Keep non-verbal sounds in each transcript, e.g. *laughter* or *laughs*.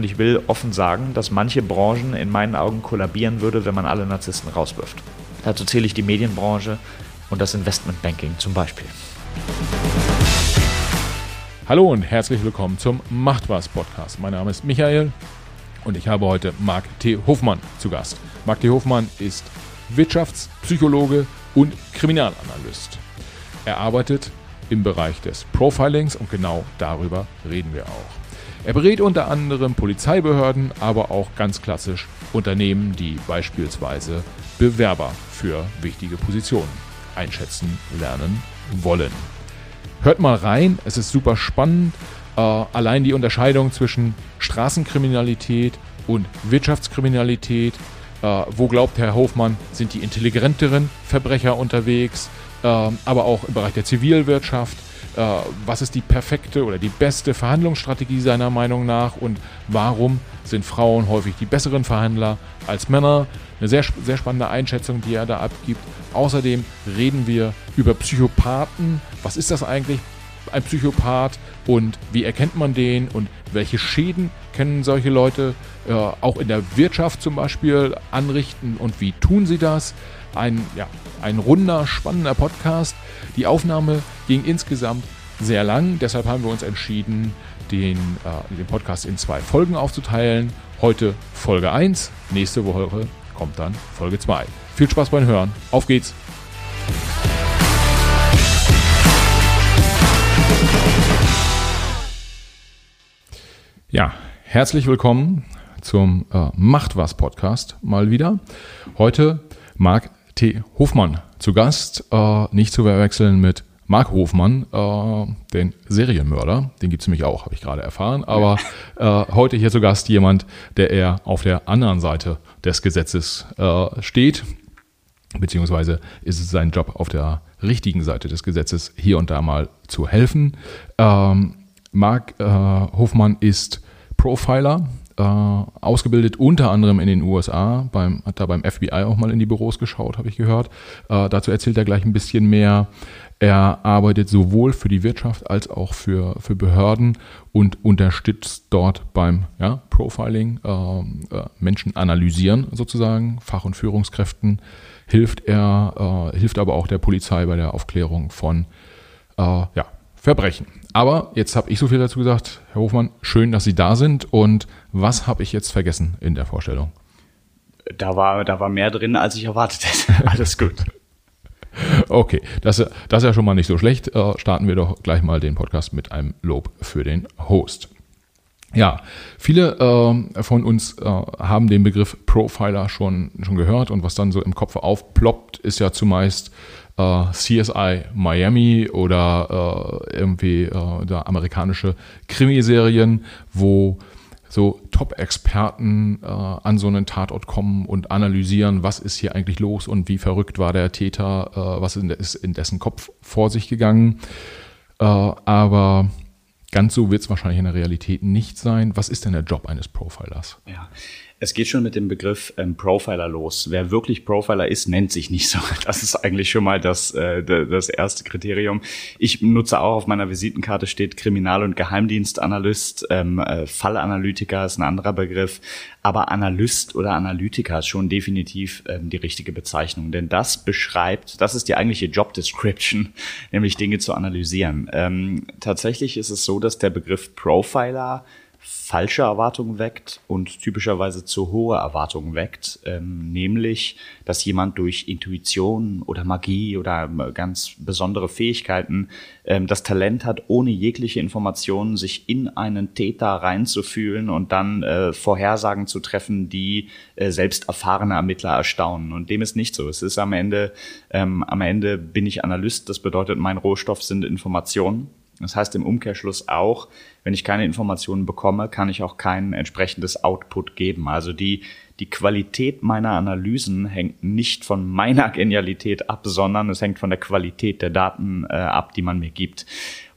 Und ich will offen sagen, dass manche Branchen in meinen Augen kollabieren würde, wenn man alle Narzissten rauswirft. Dazu zähle ich die Medienbranche und das Investmentbanking zum Beispiel. Hallo und herzlich willkommen zum Macht was Podcast. Mein Name ist Michael und ich habe heute Marc T. Hofmann zu Gast. Marc T. Hofmann ist Wirtschaftspsychologe und Kriminalanalyst. Er arbeitet im Bereich des Profilings und genau darüber reden wir auch. Er berät unter anderem Polizeibehörden, aber auch ganz klassisch Unternehmen, die beispielsweise Bewerber für wichtige Positionen einschätzen lernen wollen. Hört mal rein, es ist super spannend. Äh, allein die Unterscheidung zwischen Straßenkriminalität und Wirtschaftskriminalität. Äh, wo glaubt Herr Hofmann, sind die intelligenteren Verbrecher unterwegs? Äh, aber auch im Bereich der Zivilwirtschaft. Äh, was ist die perfekte oder die beste Verhandlungsstrategie seiner Meinung nach? Und warum sind Frauen häufig die besseren Verhandler als Männer? Eine sehr, sehr spannende Einschätzung, die er da abgibt. Außerdem reden wir über Psychopathen. Was ist das eigentlich, ein Psychopath? Und wie erkennt man den? Und welche Schäden können solche Leute äh, auch in der Wirtschaft zum Beispiel anrichten? Und wie tun sie das? Ein, ja, ein runder, spannender Podcast. Die Aufnahme ging insgesamt sehr lang, deshalb haben wir uns entschieden, den, äh, den Podcast in zwei Folgen aufzuteilen. Heute Folge 1, nächste Woche kommt dann Folge 2. Viel Spaß beim Hören. Auf geht's! Ja, herzlich willkommen zum äh, Macht was Podcast mal wieder. Heute Marc T. Hofmann zu Gast, äh, nicht zu verwechseln mit Mark Hofmann, äh, den Serienmörder, den gibt es nämlich auch, habe ich gerade erfahren. Aber äh, heute hier zu Gast jemand, der eher auf der anderen Seite des Gesetzes äh, steht. Beziehungsweise ist es sein Job auf der richtigen Seite des Gesetzes hier und da mal zu helfen. Ähm, Mark äh, Hofmann ist Profiler, äh, ausgebildet unter anderem in den USA, beim, hat da beim FBI auch mal in die Büros geschaut, habe ich gehört. Äh, dazu erzählt er gleich ein bisschen mehr. Er arbeitet sowohl für die Wirtschaft als auch für, für Behörden und unterstützt dort beim ja, Profiling, äh, äh, Menschen analysieren sozusagen, Fach- und Führungskräften hilft er, äh, hilft aber auch der Polizei bei der Aufklärung von äh, ja, Verbrechen. Aber jetzt habe ich so viel dazu gesagt, Herr Hofmann, schön, dass Sie da sind. Und was habe ich jetzt vergessen in der Vorstellung? Da war, da war mehr drin, als ich erwartet hätte. *laughs* Alles gut. Okay, das, das ist ja schon mal nicht so schlecht. Äh, starten wir doch gleich mal den Podcast mit einem Lob für den Host. Ja, viele äh, von uns äh, haben den Begriff Profiler schon, schon gehört und was dann so im Kopf aufploppt, ist ja zumeist äh, CSI Miami oder äh, irgendwie äh, amerikanische Krimiserien, wo so Top-Experten äh, an so einen Tatort kommen und analysieren, was ist hier eigentlich los und wie verrückt war der Täter, äh, was ist in dessen Kopf vor sich gegangen. Äh, aber ganz so wird es wahrscheinlich in der Realität nicht sein. Was ist denn der Job eines Profilers? Ja, es geht schon mit dem Begriff ähm, Profiler los. Wer wirklich Profiler ist, nennt sich nicht so. *laughs* Das ist eigentlich schon mal das, äh, das erste Kriterium. Ich nutze auch auf meiner Visitenkarte steht Kriminal- und Geheimdienstanalyst. Ähm, äh, Fallanalytiker ist ein anderer Begriff. Aber Analyst oder Analytiker ist schon definitiv ähm, die richtige Bezeichnung. Denn das beschreibt, das ist die eigentliche Job Description, nämlich Dinge zu analysieren. Ähm, tatsächlich ist es so, dass der Begriff Profiler falsche Erwartungen weckt und typischerweise zu hohe Erwartungen weckt, ähm, nämlich, dass jemand durch Intuition oder Magie oder ähm, ganz besondere Fähigkeiten ähm, das Talent hat, ohne jegliche Informationen sich in einen Täter reinzufühlen und dann äh, Vorhersagen zu treffen, die äh, selbst erfahrene Ermittler erstaunen. Und dem ist nicht so. Es ist am Ende, ähm, am Ende bin ich Analyst. Das bedeutet, mein Rohstoff sind Informationen. Das heißt im Umkehrschluss auch, wenn ich keine Informationen bekomme, kann ich auch kein entsprechendes Output geben. Also die, die Qualität meiner Analysen hängt nicht von meiner *laughs* Genialität ab, sondern es hängt von der Qualität der Daten äh, ab, die man mir gibt.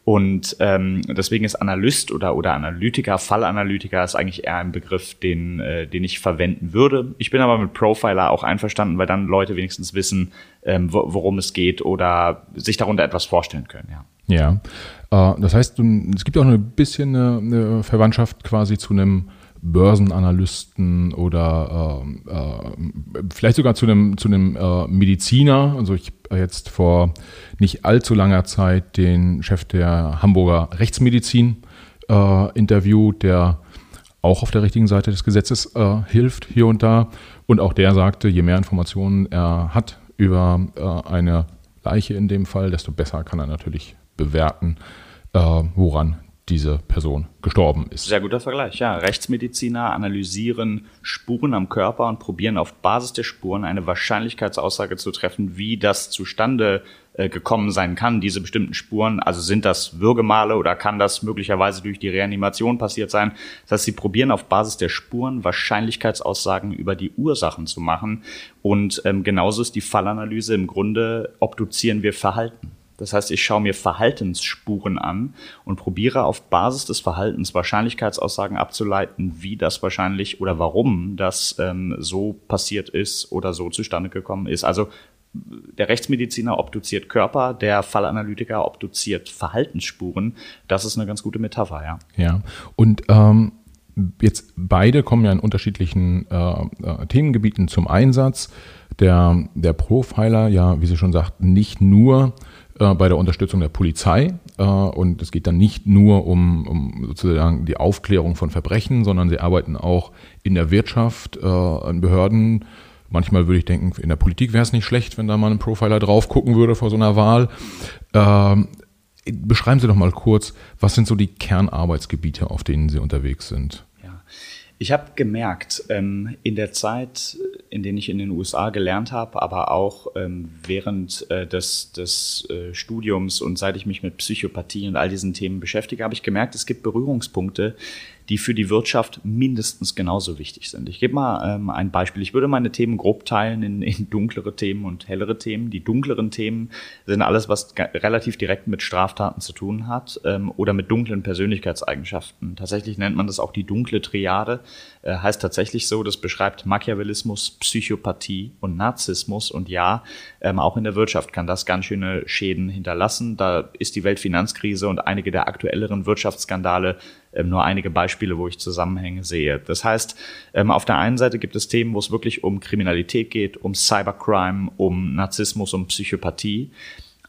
Und ähm, deswegen ist Analyst oder, oder Analytiker, Fallanalytiker ist eigentlich eher ein Begriff, den, äh, den ich verwenden würde. Ich bin aber mit Profiler auch einverstanden, weil dann Leute wenigstens wissen, ähm, worum es geht oder sich darunter etwas vorstellen können. Ja. Ja, äh, das heißt, es gibt auch ein bisschen eine, Verwandtschaft quasi zu einem Börsenanalysten oder äh, äh, vielleicht sogar zu einem, zu einem Mediziner. Also ich habe jetzt vor nicht allzu langer Zeit den Chef der Hamburger Rechtsmedizin interviewt, der auch auf der richtigen Seite des Gesetzes hilft hier und da. Und auch der sagte, je mehr Informationen er hat über eine Leiche in dem Fall, desto besser kann er natürlich bewerten, woran diese Person gestorben ist. Sehr guter Vergleich, ja. Rechtsmediziner analysieren Spuren am Körper und probieren auf Basis der Spuren eine Wahrscheinlichkeitsaussage zu treffen, wie das zustande äh, gekommen sein kann, diese bestimmten Spuren. Also sind das Würgemale oder kann das möglicherweise durch die Reanimation passiert sein? Das heißt, sie probieren auf Basis der Spuren Wahrscheinlichkeitsaussagen über die Ursachen zu machen. Und ähm, genauso ist die Fallanalyse im Grunde, obduzieren wir Verhalten. Das heißt, ich schaue mir Verhaltensspuren an und probiere auf Basis des Verhaltens Wahrscheinlichkeitsaussagen abzuleiten, wie das wahrscheinlich oder warum das ähm, so passiert ist oder so zustande gekommen ist. Also der Rechtsmediziner obduziert Körper, der Fallanalytiker obduziert Verhaltensspuren. Das ist eine ganz gute Metapher, ja. Ja, und ähm, jetzt beide kommen ja in unterschiedlichen äh, äh, Themengebieten zum Einsatz. Der, der Profiler, ja, wie Sie schon sagt, nicht nur äh, bei der Unterstützung der Polizei. Äh, und es geht dann nicht nur um, um sozusagen die Aufklärung von Verbrechen, sondern sie arbeiten auch in der Wirtschaft, äh, an Behörden. Manchmal würde ich denken, in der Politik wäre es nicht schlecht, wenn da mal ein Profiler drauf gucken würde vor so einer Wahl. Ähm, beschreiben Sie doch mal kurz, was sind so die Kernarbeitsgebiete, auf denen Sie unterwegs sind? Ich habe gemerkt, ähm, in der Zeit, in der ich in den USA gelernt habe, aber auch ähm, während äh, des, des äh, Studiums und seit ich mich mit Psychopathie und all diesen Themen beschäftige, habe ich gemerkt, es gibt Berührungspunkte, die für die Wirtschaft mindestens genauso wichtig sind. Ich gebe mal ähm, ein Beispiel. Ich würde meine Themen grob teilen in, in dunklere Themen und hellere Themen. Die dunkleren Themen sind alles, was relativ direkt mit Straftaten zu tun hat ähm, oder mit dunklen Persönlichkeitseigenschaften. Tatsächlich nennt man das auch die dunkle Triade. Äh, heißt tatsächlich so, das beschreibt Machiavellismus, Psychopathie und Narzissmus. Und ja, ähm, auch in der Wirtschaft kann das ganz schöne Schäden hinterlassen. Da ist die Weltfinanzkrise und einige der aktuelleren Wirtschaftsskandale ähm, nur einige Beispiele, wo ich Zusammenhänge sehe. Das heißt, ähm, auf der einen Seite gibt es Themen, wo es wirklich um Kriminalität geht, um Cybercrime, um Narzissmus, um Psychopathie.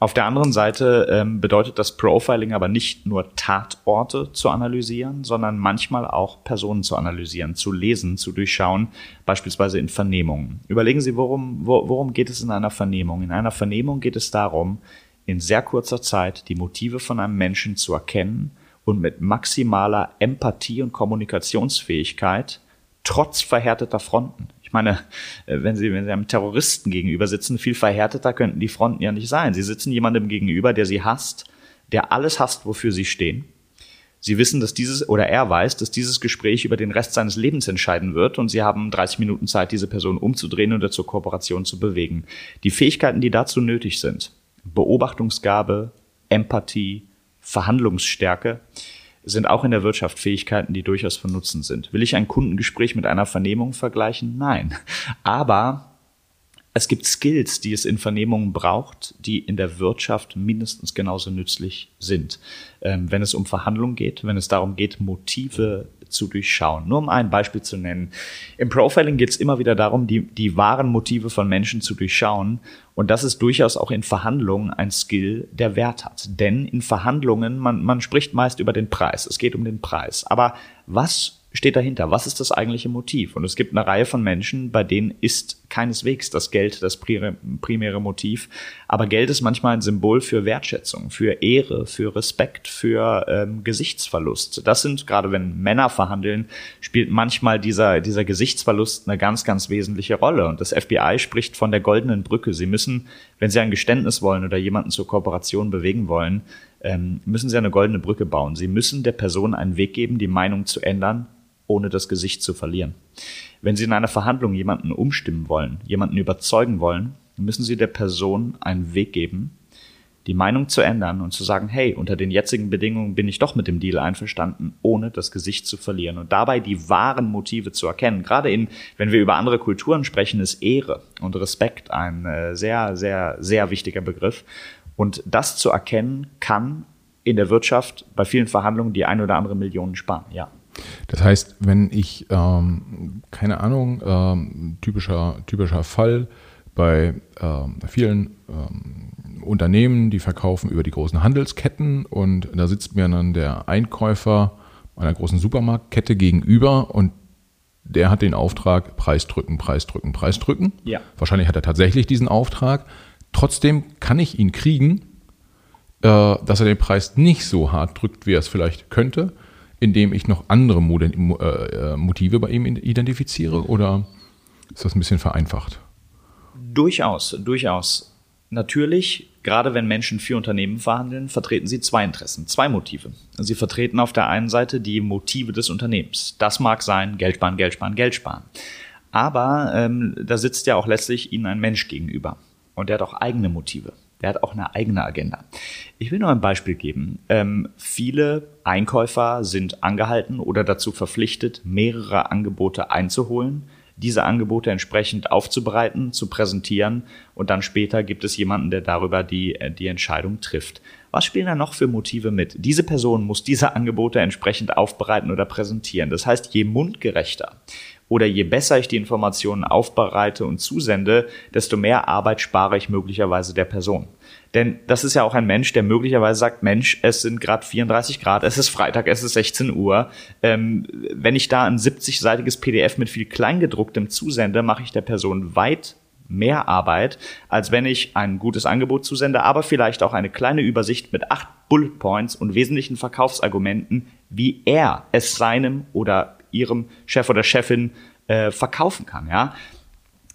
Auf der anderen Seite ähm, bedeutet das Profiling aber nicht nur Tatorte zu analysieren, sondern manchmal auch Personen zu analysieren, zu lesen, zu durchschauen, beispielsweise in Vernehmungen. Überlegen Sie, worum, worum geht es in einer Vernehmung? In einer Vernehmung geht es darum, in sehr kurzer Zeit die Motive von einem Menschen zu erkennen und mit maximaler Empathie und Kommunikationsfähigkeit trotz verhärteter Fronten. Ich meine, äh, wenn Sie, wenn Sie einem Terroristen gegenüber sitzen, viel verhärteter könnten die Fronten ja nicht sein. Sie sitzen jemandem gegenüber, der Sie hasst, der alles hasst, wofür Sie stehen. Sie wissen, dass dieses, oder er weiß, dass dieses Gespräch über den Rest seines Lebens entscheiden wird und Sie haben 30 Minuten Zeit, diese Person umzudrehen oder zur Kooperation zu bewegen. Die Fähigkeiten, die dazu nötig sind, Beobachtungsgabe, Empathie, Verhandlungsstärke sind auch in der Wirtschaft Fähigkeiten, die durchaus von Nutzen sind. Will ich ein Kundengespräch mit einer Vernehmung vergleichen? Nein. Aber es gibt Skills, die es in Vernehmungen braucht, die in der Wirtschaft mindestens genauso nützlich sind. Ähm, wenn es um Verhandlungen geht, wenn es darum geht, Motive zu durchschauen. Nur um ein Beispiel zu nennen. Im Profiling geht es immer wieder darum, die, die wahren Motive von Menschen zu durchschauen. Und das ist durchaus auch in Verhandlungen ein Skill, der Wert hat. Denn in Verhandlungen, man, man spricht meist über den Preis. Es geht um den Preis. Aber was steht dahinter? Was ist das eigentliche Motiv? Und es gibt eine Reihe von Menschen, bei denen ist keineswegs das Geld das primäre Motiv. Aber Geld ist manchmal ein Symbol für Wertschätzung, für Ehre, für Respekt, für ähm, Gesichtsverlust. Das sind, gerade wenn Männer verhandeln, spielt manchmal dieser, dieser Gesichtsverlust eine ganz, ganz wesentliche Rolle. Und das FBI spricht von der goldenen Brücke. Sie müssen, wenn Sie ein Geständnis wollen oder jemanden zur Kooperation bewegen wollen, ähm, müssen Sie eine goldene Brücke bauen. Sie müssen der Person einen Weg geben, die Meinung zu ändern ohne das Gesicht zu verlieren. Wenn Sie in einer Verhandlung jemanden umstimmen wollen, jemanden überzeugen wollen, müssen Sie der Person einen Weg geben, die Meinung zu ändern und zu sagen, hey, unter den jetzigen Bedingungen bin ich doch mit dem Deal einverstanden, ohne das Gesicht zu verlieren und dabei die wahren Motive zu erkennen. Gerade in, wenn wir über andere Kulturen sprechen, ist Ehre und Respekt ein äh, sehr, sehr, sehr wichtiger Begriff. Und das zu erkennen kann in der Wirtschaft bei vielen Verhandlungen die ein oder andere Million sparen, ja. Das heißt, wenn ich, ähm, keine Ahnung, ähm, typischer, typischer Fall bei ähm, vielen ähm, Unternehmen, die verkaufen über die großen Handelsketten und da sitzt mir dann der Einkäufer einer großen Supermarktkette gegenüber und der hat den Auftrag, Preis drücken, Preis drücken, Preis drücken. Ja. Wahrscheinlich hat er tatsächlich diesen Auftrag. Trotzdem kann ich ihn kriegen, äh, dass er den Preis nicht so hart drückt, wie er es vielleicht könnte, indem ich noch andere äh, Motive bei ihm identifiziere? Oder ist das ein bisschen vereinfacht? Durchaus, durchaus. Natürlich, gerade wenn Menschen für Unternehmen verhandeln, vertreten sie zwei Interessen, zwei Motive. Sie vertreten auf der einen Seite die Motive des Unternehmens. Das mag sein, Geld sparen, Geld sparen, Geld sparen. Aber ähm, da sitzt ja auch letztlich Ihnen ein Mensch gegenüber. Und der hat auch eigene Motive. Der hat auch eine eigene Agenda. Ich will nur ein Beispiel geben. Ähm, viele Einkäufer sind angehalten oder dazu verpflichtet, mehrere Angebote einzuholen diese Angebote entsprechend aufzubereiten, zu präsentieren und dann später gibt es jemanden, der darüber die, äh, die Entscheidung trifft. Was spielen da noch für Motive mit? Diese Person muss diese Angebote entsprechend aufbereiten oder präsentieren. Das heißt, je mundgerechter oder je besser ich die Informationen aufbereite und zusende, desto mehr Arbeit spare ich möglicherweise der Person. Denn das ist ja auch ein Mensch, der möglicherweise sagt, Mensch, es sind gerade 34 Grad, es ist Freitag, es ist 16 Uhr. Ähm, wenn ich da ein 70-seitiges PDF mit viel Kleingedrucktem zusende, mache ich der Person weit mehr Arbeit, als wenn ich ein gutes Angebot zusende, aber vielleicht auch eine kleine Übersicht mit acht Bullet Points und wesentlichen Verkaufsargumenten, wie er es seinem oder ihrem Chef oder Chefin äh, verkaufen kann. Ja,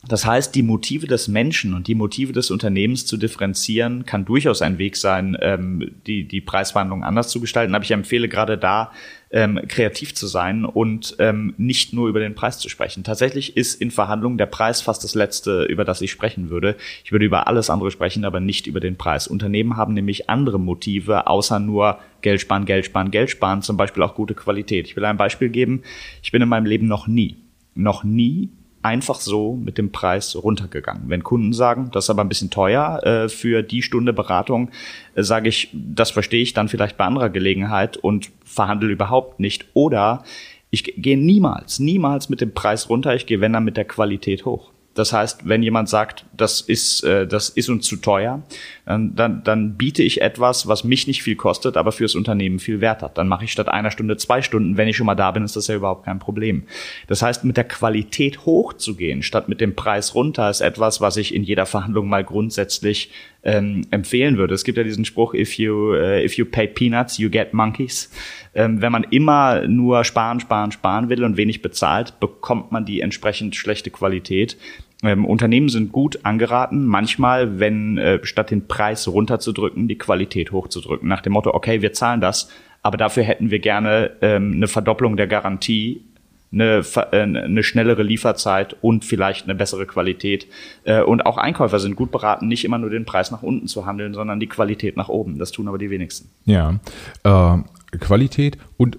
das heißt, die Motive des Menschen und die Motive des Unternehmens zu differenzieren, kann durchaus ein Weg sein, ähm, die, die Preisverhandlungen anders zu gestalten. Aber ich empfehle gerade da, ähm, kreativ zu sein und ähm, nicht nur über den Preis zu sprechen. Tatsächlich ist in Verhandlungen der Preis fast das Letzte, über das ich sprechen würde. Ich würde über alles andere sprechen, aber nicht über den Preis. Unternehmen haben nämlich andere Motive, außer nur Geld sparen, Geld sparen, Geld sparen, zum Beispiel auch gute Qualität. Ich will ein Beispiel geben. Ich bin in meinem Leben noch nie, noch nie einfach so mit dem Preis runtergegangen. Wenn Kunden sagen, das ist aber ein bisschen teuer äh, für die Stunde Beratung, äh, sage ich, das verstehe ich dann vielleicht bei anderer Gelegenheit und verhandle überhaupt nicht. Oder ich gehe niemals, niemals mit dem Preis runter, ich gehe, wenn dann mit der Qualität hoch. Das heißt, wenn jemand sagt, das ist, äh, das ist uns zu teuer, dann, dann, dann biete ich etwas, was mich nicht viel kostet, aber fürs Unternehmen viel Wert hat. Dann mache ich statt einer Stunde zwei Stunden. Wenn ich schon mal da bin, ist das ja überhaupt kein Problem. Das heißt, mit der Qualität hochzugehen, statt mit dem Preis runter, ist etwas, was ich in jeder Verhandlung mal grundsätzlich ähm, empfehlen würde. Es gibt ja diesen Spruch, if you, uh, if you pay peanuts, you get monkeys. Ähm, wenn man immer nur sparen, sparen, sparen will und wenig bezahlt, bekommt man die entsprechend schlechte Qualität. Ähm, Unternehmen sind gut angeraten, manchmal, wenn äh, statt den Preis runterzudrücken, die Qualität hochzudrücken. Nach dem Motto, okay, wir zahlen das, aber dafür hätten wir gerne ähm, eine Verdopplung der Garantie, eine, äh, eine schnellere Lieferzeit und vielleicht eine bessere Qualität. Äh, und auch Einkäufer sind gut beraten, nicht immer nur den Preis nach unten zu handeln, sondern die Qualität nach oben. Das tun aber die wenigsten. Ja, äh, Qualität und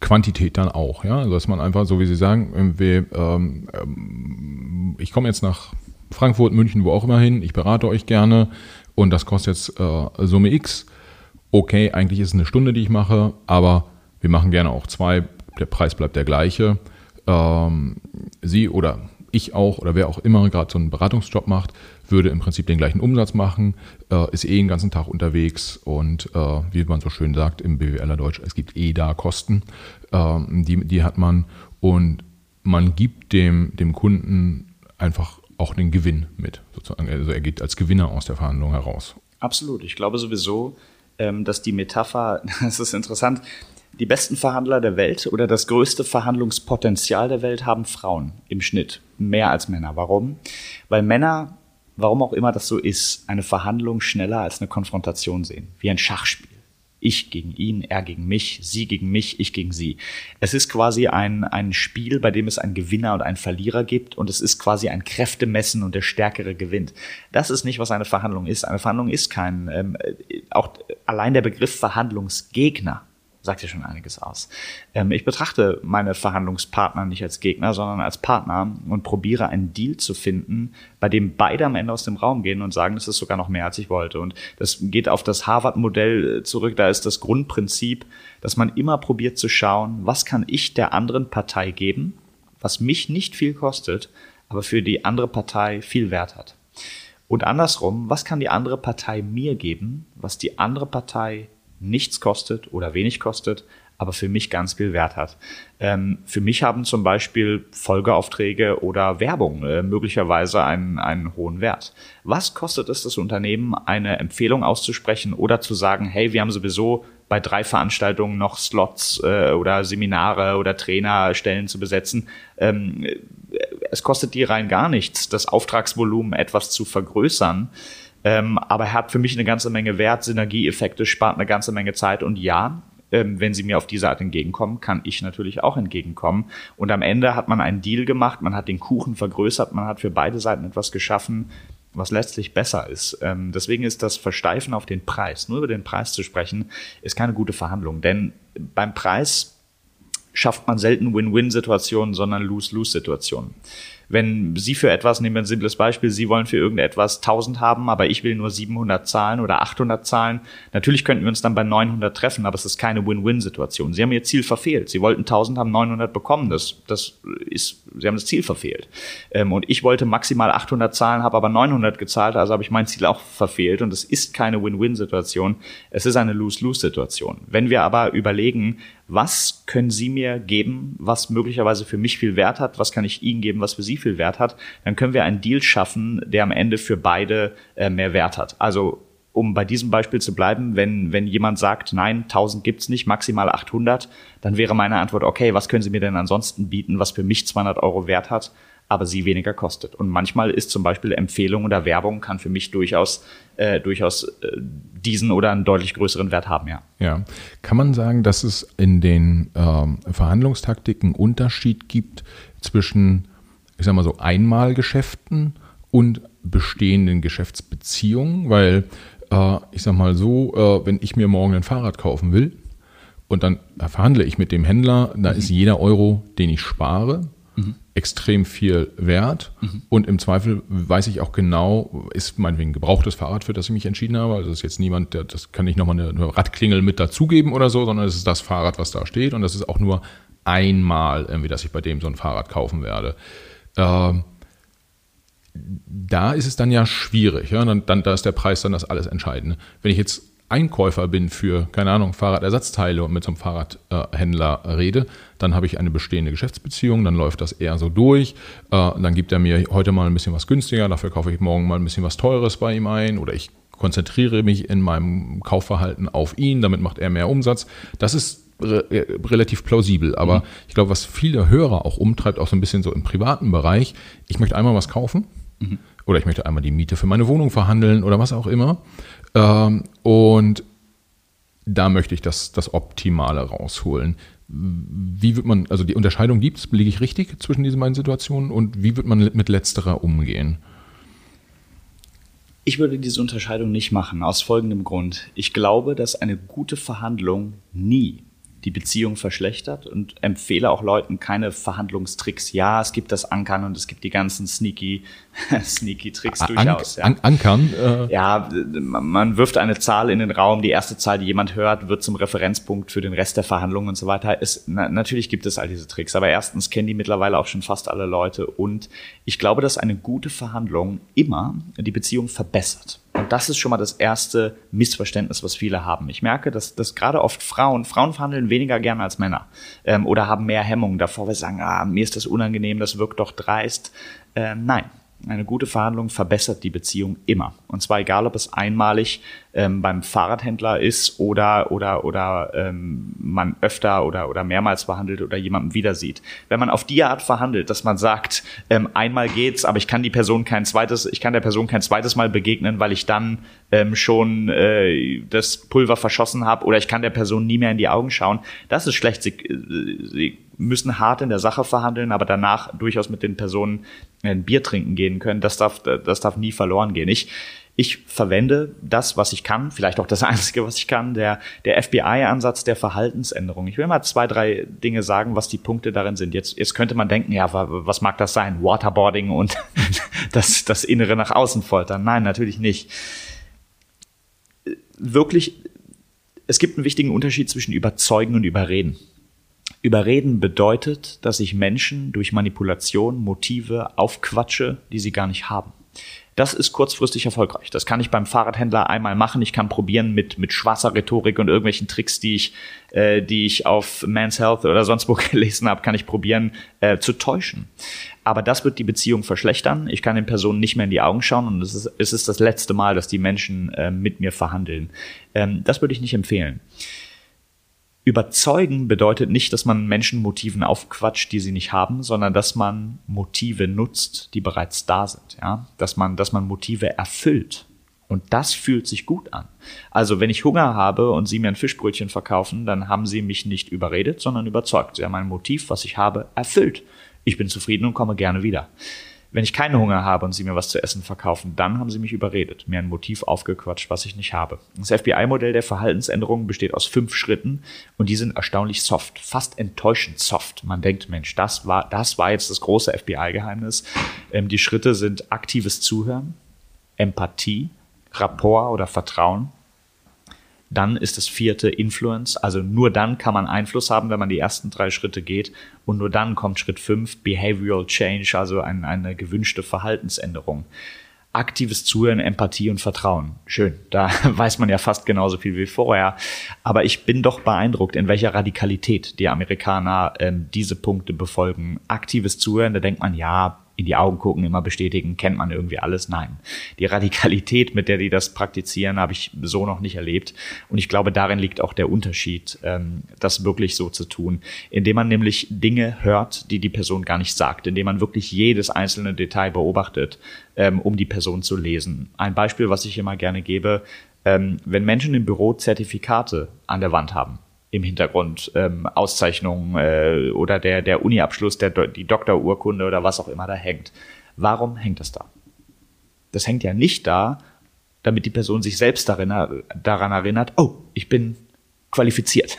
Quantität dann auch, ja, also dass man einfach, so wie Sie sagen, irgendwie, ähm, ähm, ich komme jetzt nach Frankfurt, München, wo auch immer hin, ich berate euch gerne und das kostet jetzt äh, Summe X. Okay, eigentlich ist es eine Stunde, die ich mache, aber wir machen gerne auch zwei, der Preis bleibt der gleiche. Ähm, Sie oder ich auch oder wer auch immer gerade so einen Beratungsjob macht, würde im Prinzip den gleichen Umsatz machen, äh, ist eh den ganzen Tag unterwegs und äh, wie man so schön sagt im BWLer Deutsch, es gibt eh da Kosten, äh, die, die hat man und man gibt dem, dem Kunden einfach auch den Gewinn mit, sozusagen. Also er geht als Gewinner aus der Verhandlung heraus. Absolut. Ich glaube sowieso, ähm, dass die Metapher, *laughs* das ist interessant, die besten Verhandler der Welt oder das größte Verhandlungspotenzial der Welt haben Frauen im Schnitt. Mehr als Männer. Warum? Weil Männer, warum auch immer das so ist, eine Verhandlung schneller als eine Konfrontation sehen. Wie ein Schachspiel. Ich gegen ihn, er gegen mich, sie gegen mich, ich gegen sie. Es ist quasi ein, ein Spiel, bei dem es einen Gewinner und einen Verlierer gibt und es ist quasi ein Kräftemessen und der Stärkere gewinnt. Das ist nicht, was eine Verhandlung ist. Eine Verhandlung ist kein, ähm, auch allein der Begriff Verhandlungsgegner sagt ja schon einiges aus. Ähm, ich betrachte meine Verhandlungspartner nicht als Gegner, sondern als Partner und probiere einen Deal zu finden, bei dem beide am Ende aus dem Raum gehen und sagen, das ist sogar noch mehr, als ich wollte. Und das geht auf das Harvard-Modell äh, zurück. Da ist das Grundprinzip, dass man immer probiert zu schauen, was kann ich der anderen Partei geben, was mich nicht viel kostet, aber für die andere Partei viel Wert hat. Und andersrum, was kann die andere Partei mir geben, was die andere Partei nichts kostet oder wenig kostet, aber für mich ganz viel Wert hat. Ähm, für mich haben zum Beispiel Folgeaufträge oder Werbung äh, möglicherweise einen, einen hohen Wert. Was kostet es das Unternehmen, eine Empfehlung auszusprechen oder zu sagen, hey, wir haben sowieso bei drei Veranstaltungen noch Slots äh, oder Seminare oder Trainerstellen zu besetzen. Ähm, es kostet die rein gar nichts, das Auftragsvolumen etwas zu vergrößern. Ähm, aber er hat für mich eine ganze Menge Wert, Synergieeffekte, spart eine ganze Menge Zeit und ja, ähm, wenn sie mir auf diese Art entgegenkommen, kann ich natürlich auch entgegenkommen. Und am Ende hat man einen Deal gemacht, man hat den Kuchen vergrößert, man hat für beide Seiten etwas geschaffen, was letztlich besser ist. Ähm, deswegen ist das Versteifen auf den Preis, nur über den Preis zu sprechen, ist keine gute Verhandlung. Denn beim Preis schafft man selten Win-Win-Situationen, sondern Lose-Lose-Situationen wenn Sie für etwas, nehmen wir ein simples Beispiel, Sie wollen für irgendetwas 1000 haben, aber ich will nur 700 zahlen oder 800 zahlen, natürlich könnten wir uns dann bei 900 treffen, aber es ist keine Win-Win-Situation. Sie haben Ihr Ziel verfehlt. Sie wollten 1000, haben 900 bekommen. Das, das ist, Sie haben das Ziel verfehlt. Ähm, und ich wollte maximal 800 zahlen, habe aber 900 gezahlt, also habe ich mein Ziel auch verfehlt. Und es ist keine Win-Win-Situation. Es ist eine Lose-Lose-Situation. Wenn wir aber überlegen, was können Sie mir geben, was möglicherweise für mich viel Wert hat, was kann ich Ihnen geben, was für Sie viel Wert hat, dann können wir einen Deal schaffen, der am Ende für beide äh, mehr Wert hat. Also um bei diesem Beispiel zu bleiben, wenn, wenn jemand sagt, nein, 1000 gibt's nicht, maximal 800, dann wäre meine Antwort, okay, was können Sie mir denn ansonsten bieten, was für mich 200 Euro Wert hat? Aber sie weniger kostet. Und manchmal ist zum Beispiel Empfehlung oder Werbung kann für mich durchaus, äh, durchaus äh, diesen oder einen deutlich größeren Wert haben, ja. Ja. Kann man sagen, dass es in den ähm, Verhandlungstaktiken Unterschied gibt zwischen, ich sag mal so, Einmalgeschäften und bestehenden Geschäftsbeziehungen? Weil, äh, ich sag mal so, äh, wenn ich mir morgen ein Fahrrad kaufen will, und dann verhandle ich mit dem Händler, da mhm. ist jeder Euro, den ich spare, extrem viel wert. Mhm. Und im Zweifel weiß ich auch genau, ist meinetwegen gebrauchtes Fahrrad, für das ich mich entschieden habe. Also ist jetzt niemand, der, das kann ich nochmal eine, eine Radklingel mit dazugeben oder so, sondern es ist das Fahrrad, was da steht. Und das ist auch nur einmal, irgendwie, dass ich bei dem so ein Fahrrad kaufen werde. Ähm, da ist es dann ja schwierig. Ja? Dann, dann, da ist der Preis dann das alles Entscheidende. Wenn ich jetzt Einkäufer bin für, keine Ahnung, Fahrradersatzteile und mit so einem Fahrradhändler äh, rede, dann habe ich eine bestehende Geschäftsbeziehung, dann läuft das eher so durch. Äh, dann gibt er mir heute mal ein bisschen was günstiger, dafür kaufe ich morgen mal ein bisschen was Teures bei ihm ein oder ich konzentriere mich in meinem Kaufverhalten auf ihn, damit macht er mehr Umsatz. Das ist re äh, relativ plausibel, aber mhm. ich glaube, was viele Hörer auch umtreibt, auch so ein bisschen so im privaten Bereich, ich möchte einmal was kaufen. Mhm. Oder ich möchte einmal die Miete für meine Wohnung verhandeln oder was auch immer. Ähm, und da möchte ich das, das Optimale rausholen. Wie wird man, also die Unterscheidung gibt es, liege ich richtig zwischen diesen beiden Situationen und wie wird man mit letzterer umgehen? Ich würde diese Unterscheidung nicht machen, aus folgendem Grund. Ich glaube, dass eine gute Verhandlung nie die Beziehung verschlechtert und empfehle auch Leuten keine Verhandlungstricks. Ja, es gibt das Ankern und es gibt die ganzen sneaky, *laughs* sneaky Tricks An durchaus. Ja. An Ankern? Äh. Ja, man wirft eine Zahl in den Raum, die erste Zahl, die jemand hört, wird zum Referenzpunkt für den Rest der Verhandlungen und so weiter. Es, na, natürlich gibt es all diese Tricks, aber erstens kennen die mittlerweile auch schon fast alle Leute und ich glaube, dass eine gute Verhandlung immer die Beziehung verbessert. Und das ist schon mal das erste Missverständnis, was viele haben. Ich merke, dass, dass gerade oft Frauen, Frauen verhandeln weniger gerne als Männer ähm, oder haben mehr Hemmungen davor, weil sie sagen, ah, mir ist das unangenehm, das wirkt doch dreist. Äh, nein, eine gute Verhandlung verbessert die Beziehung immer. Und zwar egal, ob es einmalig ähm, beim Fahrradhändler ist oder, oder, oder ähm, man öfter oder, oder mehrmals verhandelt oder jemanden wieder sieht. Wenn man auf die Art verhandelt, dass man sagt, ähm, einmal geht's, aber ich kann die Person kein zweites, ich kann der Person kein zweites Mal begegnen, weil ich dann ähm, schon äh, das Pulver verschossen habe oder ich kann der Person nie mehr in die Augen schauen, das ist schlecht. Sie, sie müssen hart in der Sache verhandeln, aber danach durchaus mit den Personen ein Bier trinken gehen können. Das darf, das darf nie verloren gehen. Ich, ich verwende das, was ich kann, vielleicht auch das *laughs* Einzige, was ich kann, der, der FBI-Ansatz der Verhaltensänderung. Ich will mal zwei, drei Dinge sagen, was die Punkte darin sind. Jetzt, jetzt könnte man denken, ja, was mag das sein? Waterboarding und *laughs* das, das Innere nach außen foltern. Nein, natürlich nicht. Wirklich, es gibt einen wichtigen Unterschied zwischen Überzeugen und Überreden. Überreden bedeutet, dass ich Menschen durch Manipulation Motive aufquatsche, die sie gar nicht haben. Das ist kurzfristig erfolgreich. Das kann ich beim Fahrradhändler einmal machen. Ich kann probieren mit, mit schwarzer Rhetorik und irgendwelchen Tricks, die ich, äh, die ich auf Man's Health oder sonst wo *laughs* gelesen habe, kann ich probieren äh, zu täuschen. Aber das wird die Beziehung verschlechtern. Ich kann den Personen nicht mehr in die Augen schauen und es ist, es ist das letzte Mal, dass die Menschen äh, mit mir verhandeln. Ähm, das würde ich nicht empfehlen. Überzeugen bedeutet nicht, dass man Menschen Motiven aufquatscht, die sie nicht haben, sondern dass man Motive nutzt, die bereits da sind. Ja? Dass, man, dass man Motive erfüllt. Und das fühlt sich gut an. Also wenn ich Hunger habe und Sie mir ein Fischbrötchen verkaufen, dann haben Sie mich nicht überredet, sondern überzeugt. Sie haben ein Motiv, was ich habe, erfüllt. Ich bin zufrieden und komme gerne wieder. Wenn ich keinen Hunger habe und sie mir was zu essen verkaufen, dann haben sie mich überredet, mir ein Motiv aufgequatscht, was ich nicht habe. Das FBI-Modell der Verhaltensänderungen besteht aus fünf Schritten und die sind erstaunlich soft, fast enttäuschend soft. Man denkt, Mensch, das war, das war jetzt das große FBI-Geheimnis. Ähm, die Schritte sind aktives Zuhören, Empathie, Rapport oder Vertrauen, dann ist das vierte Influence. Also nur dann kann man Einfluss haben, wenn man die ersten drei Schritte geht. Und nur dann kommt Schritt fünf, Behavioral Change, also ein, eine gewünschte Verhaltensänderung. Aktives Zuhören, Empathie und Vertrauen. Schön. Da *laughs* weiß man ja fast genauso viel wie vorher. Aber ich bin doch beeindruckt, in welcher Radikalität die Amerikaner ähm, diese Punkte befolgen. Aktives Zuhören, da denkt man, ja, in die Augen gucken, immer bestätigen, kennt man irgendwie alles. Nein. Die Radikalität, mit der die das praktizieren, habe ich so noch nicht erlebt. Und ich glaube, darin liegt auch der Unterschied, ähm, das wirklich so zu tun, indem man nämlich Dinge hört, die die Person gar nicht sagt, indem man wirklich jedes einzelne Detail beobachtet, ähm, um die Person zu lesen. Ein Beispiel, was ich immer gerne gebe, ähm, wenn Menschen im Büro Zertifikate an der Wand haben, im Hintergrund ähm, Auszeichnungen äh, oder der, der Uni-Abschluss, der, die Doktorurkunde oder was auch immer da hängt. Warum hängt das da? Das hängt ja nicht da, damit die Person sich selbst darin, daran erinnert, oh, ich bin qualifiziert.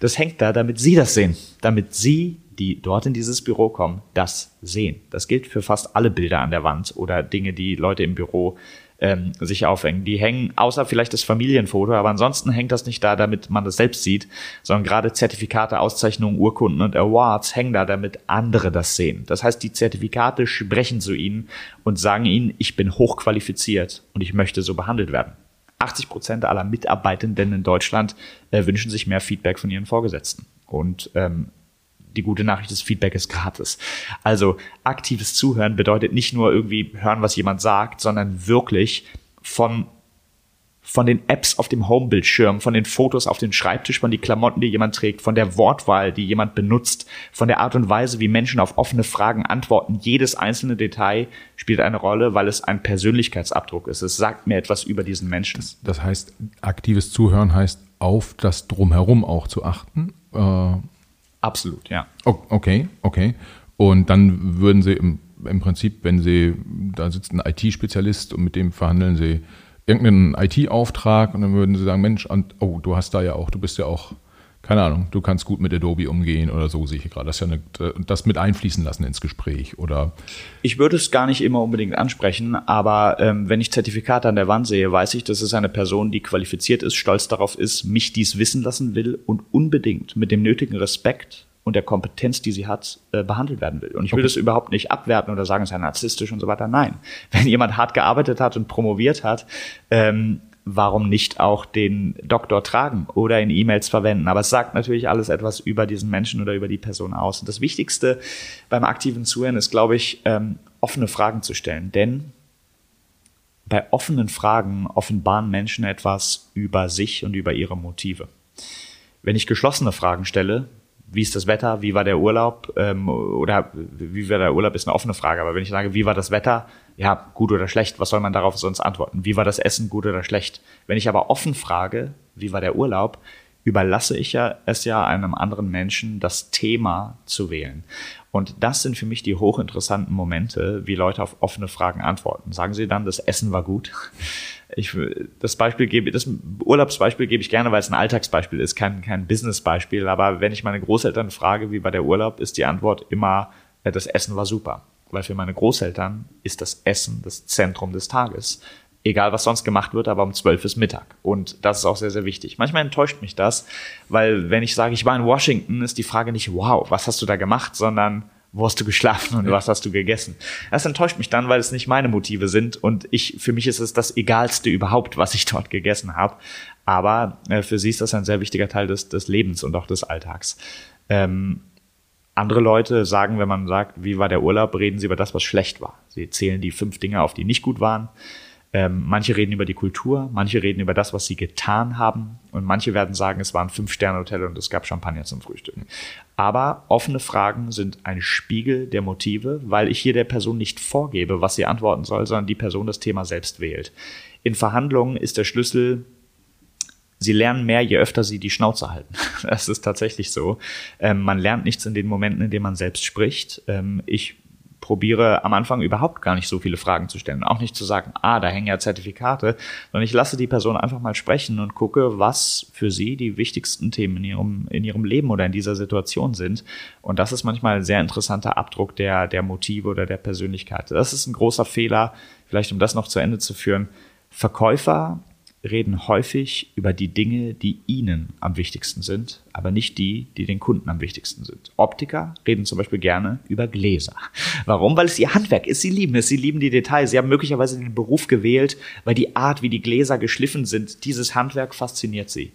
Das hängt da, damit Sie das sehen, damit Sie, die dort in dieses Büro kommen, das sehen. Das gilt für fast alle Bilder an der Wand oder Dinge, die Leute im Büro ähm, sich aufhängen. Die hängen, außer vielleicht das Familienfoto, aber ansonsten hängt das nicht da, damit man das selbst sieht, sondern gerade Zertifikate, Auszeichnungen, Urkunden und Awards hängen da, damit andere das sehen. Das heißt, die Zertifikate sprechen zu ihnen und sagen ihnen, ich bin hochqualifiziert und ich möchte so behandelt werden. 80 Prozent aller Mitarbeitenden in Deutschland äh, wünschen sich mehr Feedback von ihren Vorgesetzten. Und ähm, die gute Nachricht ist, Feedback ist gratis. Also aktives Zuhören bedeutet nicht nur irgendwie hören, was jemand sagt, sondern wirklich von von den Apps auf dem Homebildschirm, von den Fotos auf den Schreibtisch, von den Klamotten, die jemand trägt, von der Wortwahl, die jemand benutzt, von der Art und Weise, wie Menschen auf offene Fragen antworten. Jedes einzelne Detail spielt eine Rolle, weil es ein Persönlichkeitsabdruck ist. Es sagt mir etwas über diesen Menschen. Das, das heißt, aktives Zuhören heißt auf das Drumherum auch zu achten. Äh Absolut, ja. Okay, okay. Und dann würden Sie im, im Prinzip, wenn Sie, da sitzt ein IT-Spezialist und mit dem verhandeln Sie irgendeinen IT-Auftrag und dann würden Sie sagen, Mensch, oh, du hast da ja auch, du bist ja auch keine Ahnung, du kannst gut mit Adobe umgehen oder so, sehe ich gerade. Das, ja eine, das mit einfließen lassen ins Gespräch oder? Ich würde es gar nicht immer unbedingt ansprechen, aber ähm, wenn ich Zertifikate an der Wand sehe, weiß ich, das ist eine Person, die qualifiziert ist, stolz darauf ist, mich dies wissen lassen will und unbedingt mit dem nötigen Respekt und der Kompetenz, die sie hat, äh, behandelt werden will. Und ich will okay. das überhaupt nicht abwerten oder sagen, es sei narzisstisch und so weiter. Nein. *laughs* Wenn jemand hart gearbeitet hat und promoviert hat, ähm, warum nicht auch den Doktor tragen oder in E-Mails verwenden. Aber es sagt natürlich alles etwas über diesen Menschen oder über die Person aus. Und das Wichtigste beim aktiven Zuhören ist, glaube ich, ähm, offene Fragen zu stellen. Denn bei offenen Fragen offenbaren Menschen etwas über sich und über ihre Motive. Wenn ich geschlossene Fragen stelle, wie ist das Wetter, wie war der Urlaub ähm, oder wie war der Urlaub, ist eine offene Frage. Aber wenn ich sage, wie war das Wetter, ja, gut oder schlecht, was soll man darauf sonst antworten? Wie war das Essen, gut oder schlecht? Wenn ich aber offen frage, wie war der Urlaub, überlasse ich ja es ja einem anderen Menschen, das Thema zu wählen. Und das sind für mich die hochinteressanten Momente, wie Leute auf offene Fragen antworten. Sagen sie dann, das Essen war gut? *laughs* ich, das Beispiel gebe, das Urlaubsbeispiel gebe ich gerne, weil es ein Alltagsbeispiel ist, kein, kein Businessbeispiel. Aber wenn ich meine Großeltern frage, wie war der Urlaub, ist die Antwort immer, äh, das Essen war super. Weil für meine Großeltern ist das Essen das Zentrum des Tages egal was sonst gemacht wird, aber um zwölf ist Mittag. Und das ist auch sehr, sehr wichtig. Manchmal enttäuscht mich das, weil wenn ich sage, ich war in Washington, ist die Frage nicht, wow, was hast du da gemacht, sondern wo hast du geschlafen und was hast du gegessen? Das enttäuscht mich dann, weil es nicht meine Motive sind und ich, für mich ist es das egalste überhaupt, was ich dort gegessen habe. Aber äh, für sie ist das ein sehr wichtiger Teil des, des Lebens und auch des Alltags. Ähm, andere Leute sagen, wenn man sagt, wie war der Urlaub, reden sie über das, was schlecht war. Sie zählen die fünf Dinge auf, die nicht gut waren. Ähm, manche reden über die Kultur, manche reden über das, was sie getan haben und manche werden sagen, es war ein Fünf-Sterne-Hotel und es gab Champagner zum Frühstück. Aber offene Fragen sind ein Spiegel der Motive, weil ich hier der Person nicht vorgebe, was sie antworten soll, sondern die Person das Thema selbst wählt. In Verhandlungen ist der Schlüssel, sie lernen mehr, je öfter sie die Schnauze halten. *laughs* Das ist tatsächlich so. Ähm, man lernt nichts in den Momenten, in denen man selbst spricht. Ähm, ich probiere am Anfang überhaupt gar nicht so viele Fragen zu stellen. Auch nicht zu sagen, ah, da hängen ja Zertifikate, sondern ich lasse die Person einfach mal sprechen und gucke, was für sie die wichtigsten Themen in ihrem, in ihrem Leben oder in dieser Situation sind. Und das ist manchmal ein sehr interessanter Abdruck der, der Motive oder der Persönlichkeit. Das ist ein großer Fehler, vielleicht um das noch zu Ende zu führen. Verkäufer reden häufig über die Dinge, die ihnen am wichtigsten sind, aber nicht die, die den Kunden am wichtigsten sind. Optiker reden zum Beispiel gerne über Gläser. Warum? Weil es ihr Handwerk ist. Sie lieben es. Sie lieben die Details. Sie haben möglicherweise den Beruf gewählt, weil die Art, wie die Gläser geschliffen sind, dieses Handwerk fasziniert sie.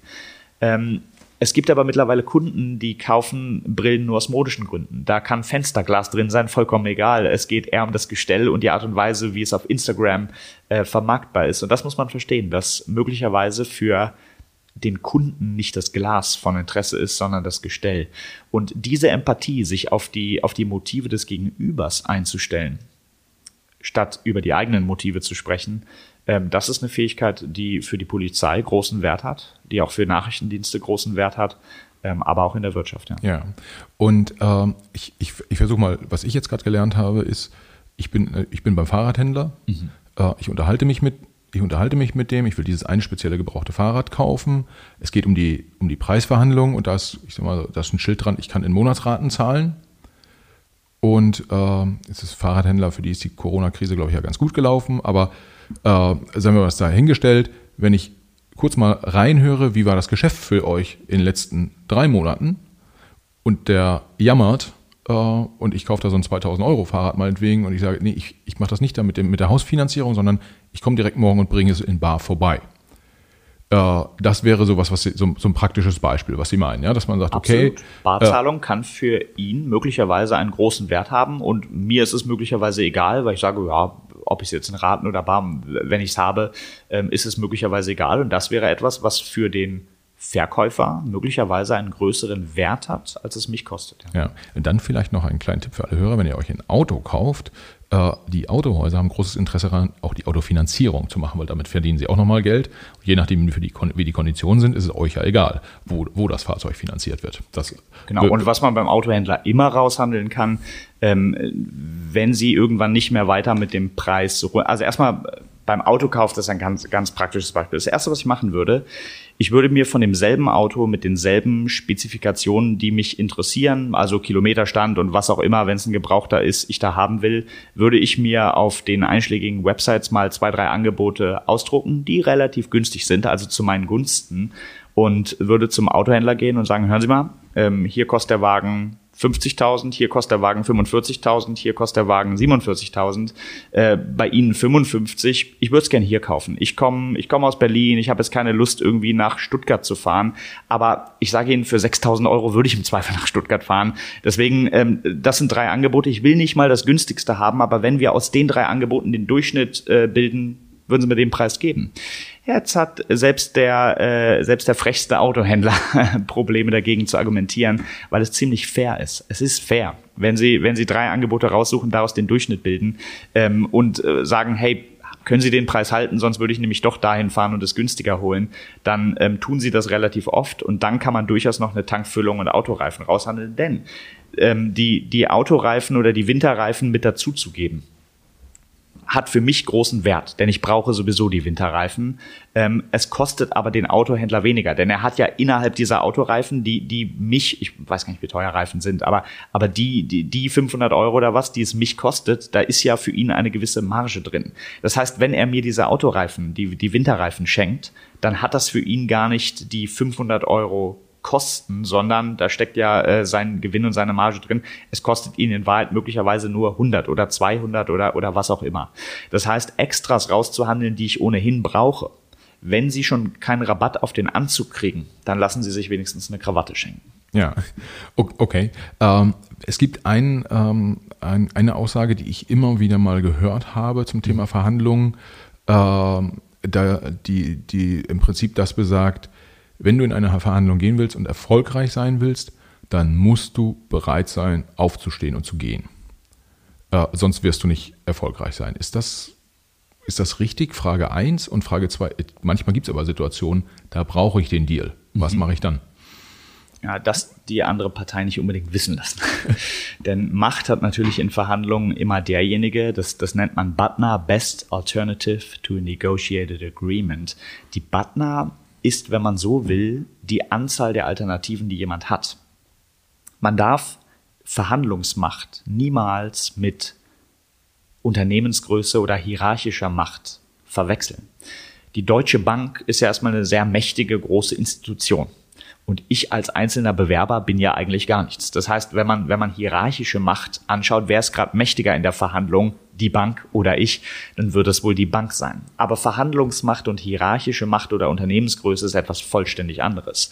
Ähm, es gibt aber mittlerweile Kunden, die kaufen Brillen nur aus modischen Gründen. Da kann Fensterglas drin sein, vollkommen egal. Es geht eher um das Gestell und die Art und Weise, wie es auf Instagram äh, vermarktbar ist. Und das muss man verstehen, dass möglicherweise für den Kunden nicht das Glas von Interesse ist, sondern das Gestell. Und diese Empathie, sich auf die, auf die Motive des Gegenübers einzustellen, statt über die eigenen Motive zu sprechen, ähm, das ist eine Fähigkeit, die für die Polizei großen Wert hat, die auch für Nachrichtendienste großen Wert hat, ähm, aber auch in der Wirtschaft. Ja, ja. und ähm, ich, ich, ich versuche mal, was ich jetzt gerade gelernt habe, ist, ich bin, äh, ich bin beim Fahrradhändler, mhm. äh, ich unterhalte mich mit ich unterhalte mich mit dem, ich will dieses eine spezielle gebrauchte Fahrrad kaufen. Es geht um die, um die Preisverhandlung und da ist, ich sag mal, da ist ein Schild dran, ich kann in Monatsraten zahlen. Und äh, es ist Fahrradhändler, für die ist die Corona-Krise, glaube ich, ja ganz gut gelaufen, aber äh, sagen wir was dahingestellt, wenn ich kurz mal reinhöre, wie war das Geschäft für euch in den letzten drei Monaten und der jammert äh, und ich kaufe da so ein 2000 Euro Fahrrad meinetwegen und ich sage, nee, ich, ich mache das nicht da mit, dem, mit der Hausfinanzierung, sondern ich komme direkt morgen und bringe es in Bar vorbei. Äh, das wäre sowas, was Sie, so, so, ein praktisches Beispiel, was Sie meinen, ja, dass man sagt, Absolut. okay. Barzahlung äh, kann für ihn möglicherweise einen großen Wert haben und mir ist es möglicherweise egal, weil ich sage, ja, ob ich es jetzt in Raten oder Bar, wenn ich es habe, ähm, ist es möglicherweise egal. Und das wäre etwas, was für den Verkäufer möglicherweise einen größeren Wert hat, als es mich kostet. Ja, ja. und dann vielleicht noch einen kleinen Tipp für alle Hörer, wenn ihr euch ein Auto kauft, äh, die Autohäuser haben großes Interesse daran, auch die Autofinanzierung zu machen, weil damit verdienen sie auch nochmal Geld. Und je nachdem, wie die, wie die Konditionen sind, ist es euch ja egal, wo, wo das Fahrzeug finanziert wird. Das genau, und was man beim Autohändler immer raushandeln kann, ähm, wenn sie irgendwann nicht mehr weiter mit dem Preis, also erstmal beim Autokauf, das ist ein ganz, ganz praktisches Beispiel. Das erste, was ich machen würde, ich würde mir von demselben Auto mit denselben Spezifikationen, die mich interessieren, also Kilometerstand und was auch immer, wenn es ein Gebrauchter ist, ich da haben will, würde ich mir auf den einschlägigen Websites mal zwei, drei Angebote ausdrucken, die relativ günstig sind, also zu meinen Gunsten und würde zum Autohändler gehen und sagen, hören Sie mal, ähm, hier kostet der Wagen 50.000, hier kostet der Wagen 45.000, hier kostet der Wagen 47.000, äh, bei Ihnen 55. Ich würde es gerne hier kaufen. Ich komme ich komm aus Berlin, ich habe jetzt keine Lust irgendwie nach Stuttgart zu fahren, aber ich sage Ihnen, für 6.000 Euro würde ich im Zweifel nach Stuttgart fahren. Deswegen, ähm, das sind drei Angebote. Ich will nicht mal das günstigste haben, aber wenn wir aus den drei Angeboten den Durchschnitt äh, bilden, würden Sie mir den Preis geben. Jetzt hat selbst der, äh, selbst der frechste Autohändler *laughs* Probleme dagegen zu argumentieren, weil es ziemlich fair ist. Es ist fair. Wenn Sie, wenn Sie drei Angebote raussuchen, daraus den Durchschnitt bilden ähm, und äh, sagen, hey, können Sie den Preis halten, sonst würde ich nämlich doch dahin fahren und es günstiger holen, dann ähm, tun Sie das relativ oft und dann kann man durchaus noch eine Tankfüllung und Autoreifen raushandeln, denn ähm, die, die Autoreifen oder die Winterreifen mit dazu zu geben, hat für mich großen Wert, denn ich brauche sowieso die Winterreifen. Ähm, es kostet aber den Autohändler weniger, denn er hat ja innerhalb dieser Autoreifen, die, die mich, ich weiß gar nicht, wie teuer Reifen sind, aber, aber die, die, die 500 Euro oder was, die es mich kostet, da ist ja für ihn eine gewisse Marge drin. Das heißt, wenn er mir diese Autoreifen, die, die Winterreifen schenkt, dann hat das für ihn gar nicht die 500 Euro Kosten, sondern da steckt ja äh, sein Gewinn und seine Marge drin. Es kostet ihn in Wahrheit möglicherweise nur 100 oder 200 oder, oder was auch immer. Das heißt, Extras rauszuhandeln, die ich ohnehin brauche. Wenn Sie schon keinen Rabatt auf den Anzug kriegen, dann lassen Sie sich wenigstens eine Krawatte schenken. Ja, okay. Ähm, es gibt ein, ähm, ein, eine Aussage, die ich immer wieder mal gehört habe zum Thema Verhandlungen, ähm, da, die, die im Prinzip das besagt, wenn du in eine Verhandlung gehen willst und erfolgreich sein willst, dann musst du bereit sein, aufzustehen und zu gehen. Äh, sonst wirst du nicht erfolgreich sein. Ist das, ist das richtig? Frage 1 und Frage 2. Manchmal gibt es aber Situationen, da brauche ich den Deal. Was mhm. mache ich dann? Ja, das die andere Partei nicht unbedingt wissen lassen. *laughs* Denn Macht hat natürlich in Verhandlungen immer derjenige, das, das nennt man BATNA, Best Alternative to a Negotiated Agreement. Die BATNA ist, wenn man so will, die Anzahl der Alternativen, die jemand hat. Man darf Verhandlungsmacht niemals mit Unternehmensgröße oder hierarchischer Macht verwechseln. Die Deutsche Bank ist ja erstmal eine sehr mächtige, große Institution. Und ich als einzelner Bewerber bin ja eigentlich gar nichts. Das heißt, wenn man, wenn man hierarchische Macht anschaut, wer ist gerade mächtiger in der Verhandlung, die Bank oder ich, dann wird es wohl die Bank sein. Aber Verhandlungsmacht und hierarchische Macht oder Unternehmensgröße ist etwas vollständig anderes.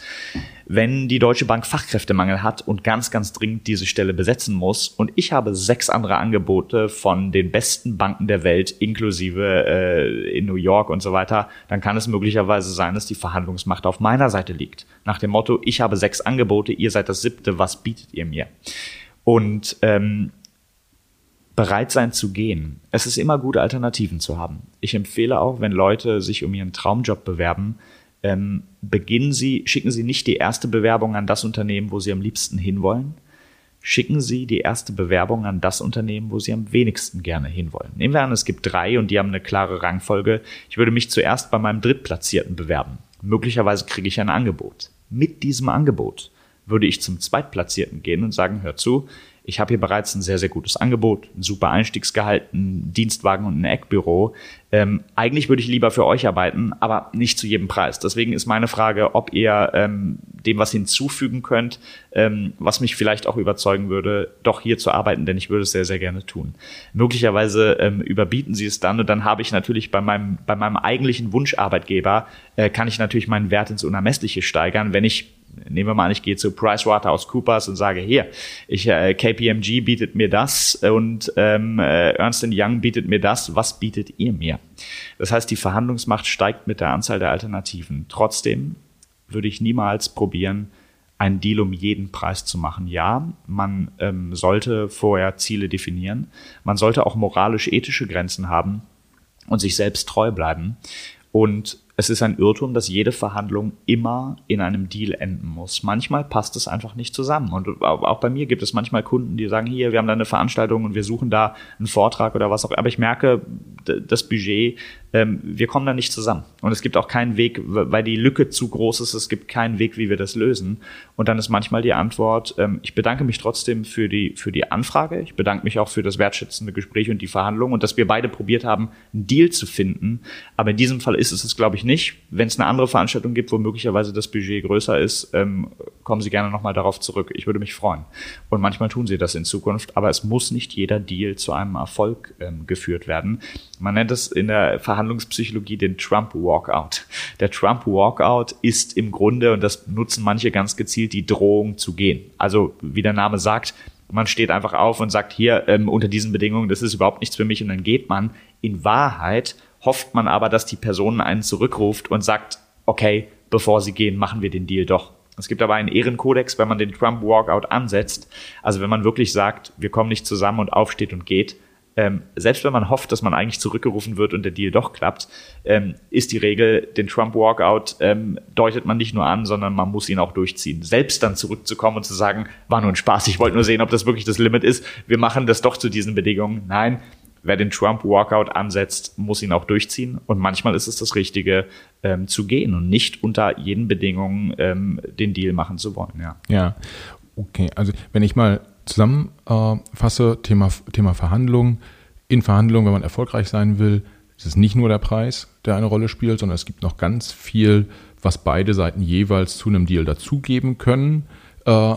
Wenn die Deutsche Bank Fachkräftemangel hat und ganz, ganz dringend diese Stelle besetzen muss und ich habe sechs andere Angebote von den besten Banken der Welt, inklusive äh, in New York und so weiter, dann kann es möglicherweise sein, dass die Verhandlungsmacht auf meiner Seite liegt. Nach dem Motto, ich habe sechs Angebote, ihr seid das siebte, was bietet ihr mir? Und ähm, bereit sein zu gehen. Es ist immer gut, Alternativen zu haben. Ich empfehle auch, wenn Leute sich um ihren Traumjob bewerben, ähm, beginnen Sie, schicken Sie nicht die erste Bewerbung an das Unternehmen, wo Sie am liebsten hinwollen. Schicken Sie die erste Bewerbung an das Unternehmen, wo Sie am wenigsten gerne hinwollen. Nehmen wir an, es gibt drei und die haben eine klare Rangfolge. Ich würde mich zuerst bei meinem Drittplatzierten bewerben. Möglicherweise kriege ich ein Angebot. Mit diesem Angebot würde ich zum Zweitplatzierten gehen und sagen, hör zu, ich habe hier bereits ein sehr, sehr gutes Angebot, ein super Einstiegsgehalt, ein Dienstwagen und ein Eckbüro. Ähm, eigentlich würde ich lieber für euch arbeiten, aber nicht zu jedem Preis. Deswegen ist meine Frage, ob ihr ähm, dem was hinzufügen könnt, ähm, was mich vielleicht auch überzeugen würde, doch hier zu arbeiten, denn ich würde es sehr, sehr gerne tun. Möglicherweise ähm, überbieten sie es dann und dann habe ich natürlich bei meinem, bei meinem eigentlichen Wunscharbeitgeber, äh, kann ich natürlich meinen Wert ins Unermessliche steigern, wenn ich nehmen wir mal an, ich gehe zu PricewaterhouseCoopers und sage, hier, ich, äh, KPMG bietet mir das und ähm, äh, Ernst Young bietet mir das, was bietet ihr mir? Das heißt, die Verhandlungsmacht steigt mit der Anzahl der Alternativen. Trotzdem würde ich niemals probieren, einen Deal um jeden Preis zu machen. Ja, man ähm, sollte vorher Ziele definieren. Man sollte auch moralisch-ethische Grenzen haben und sich selbst treu bleiben. Und es ist ein Irrtum, dass jede Verhandlung immer in einem Deal enden muss. Manchmal passt es einfach nicht zusammen. Und auch bei mir gibt es manchmal Kunden, die sagen, hier, wir haben da eine Veranstaltung und wir suchen da einen Vortrag oder was auch. Aber ich merke, das Budget, ähm, wir kommen da nicht zusammen. Und es gibt auch keinen Weg, weil die Lücke zu groß ist, es gibt keinen Weg, wie wir das lösen. Und dann ist manchmal die Antwort, ähm, ich bedanke mich trotzdem für die, für die Anfrage. Ich bedanke mich auch für das wertschätzende Gespräch und die Verhandlung und dass wir beide probiert haben, einen Deal zu finden. Aber in diesem Fall ist es es, glaube ich, nicht. Wenn es eine andere Veranstaltung gibt, wo möglicherweise das Budget größer ist, ähm, kommen Sie gerne nochmal darauf zurück. Ich würde mich freuen. Und manchmal tun Sie das in Zukunft, aber es muss nicht jeder Deal zu einem Erfolg ähm, geführt werden. Man nennt es in der Verhandlungspsychologie den Trump Walkout. Der Trump Walkout ist im Grunde, und das nutzen manche ganz gezielt, die Drohung zu gehen. Also, wie der Name sagt, man steht einfach auf und sagt, hier, ähm, unter diesen Bedingungen, das ist überhaupt nichts für mich, und dann geht man. In Wahrheit hofft man aber, dass die Person einen zurückruft und sagt, okay, bevor sie gehen, machen wir den Deal doch. Es gibt aber einen Ehrenkodex, wenn man den Trump Walkout ansetzt. Also wenn man wirklich sagt, wir kommen nicht zusammen und aufsteht und geht, ähm, selbst wenn man hofft, dass man eigentlich zurückgerufen wird und der Deal doch klappt, ähm, ist die Regel, den Trump Walkout ähm, deutet man nicht nur an, sondern man muss ihn auch durchziehen. Selbst dann zurückzukommen und zu sagen, war nur ein Spaß, ich wollte nur sehen, ob das wirklich das Limit ist, wir machen das doch zu diesen Bedingungen. Nein, wer den Trump-Walkout ansetzt, muss ihn auch durchziehen. Und manchmal ist es das Richtige, ähm, zu gehen und nicht unter jeden Bedingungen ähm, den Deal machen zu wollen. Ja. ja, okay. Also wenn ich mal zusammenfasse, äh, Thema, Thema Verhandlungen. In Verhandlungen, wenn man erfolgreich sein will, ist es nicht nur der Preis, der eine Rolle spielt, sondern es gibt noch ganz viel, was beide Seiten jeweils zu einem Deal dazugeben können äh,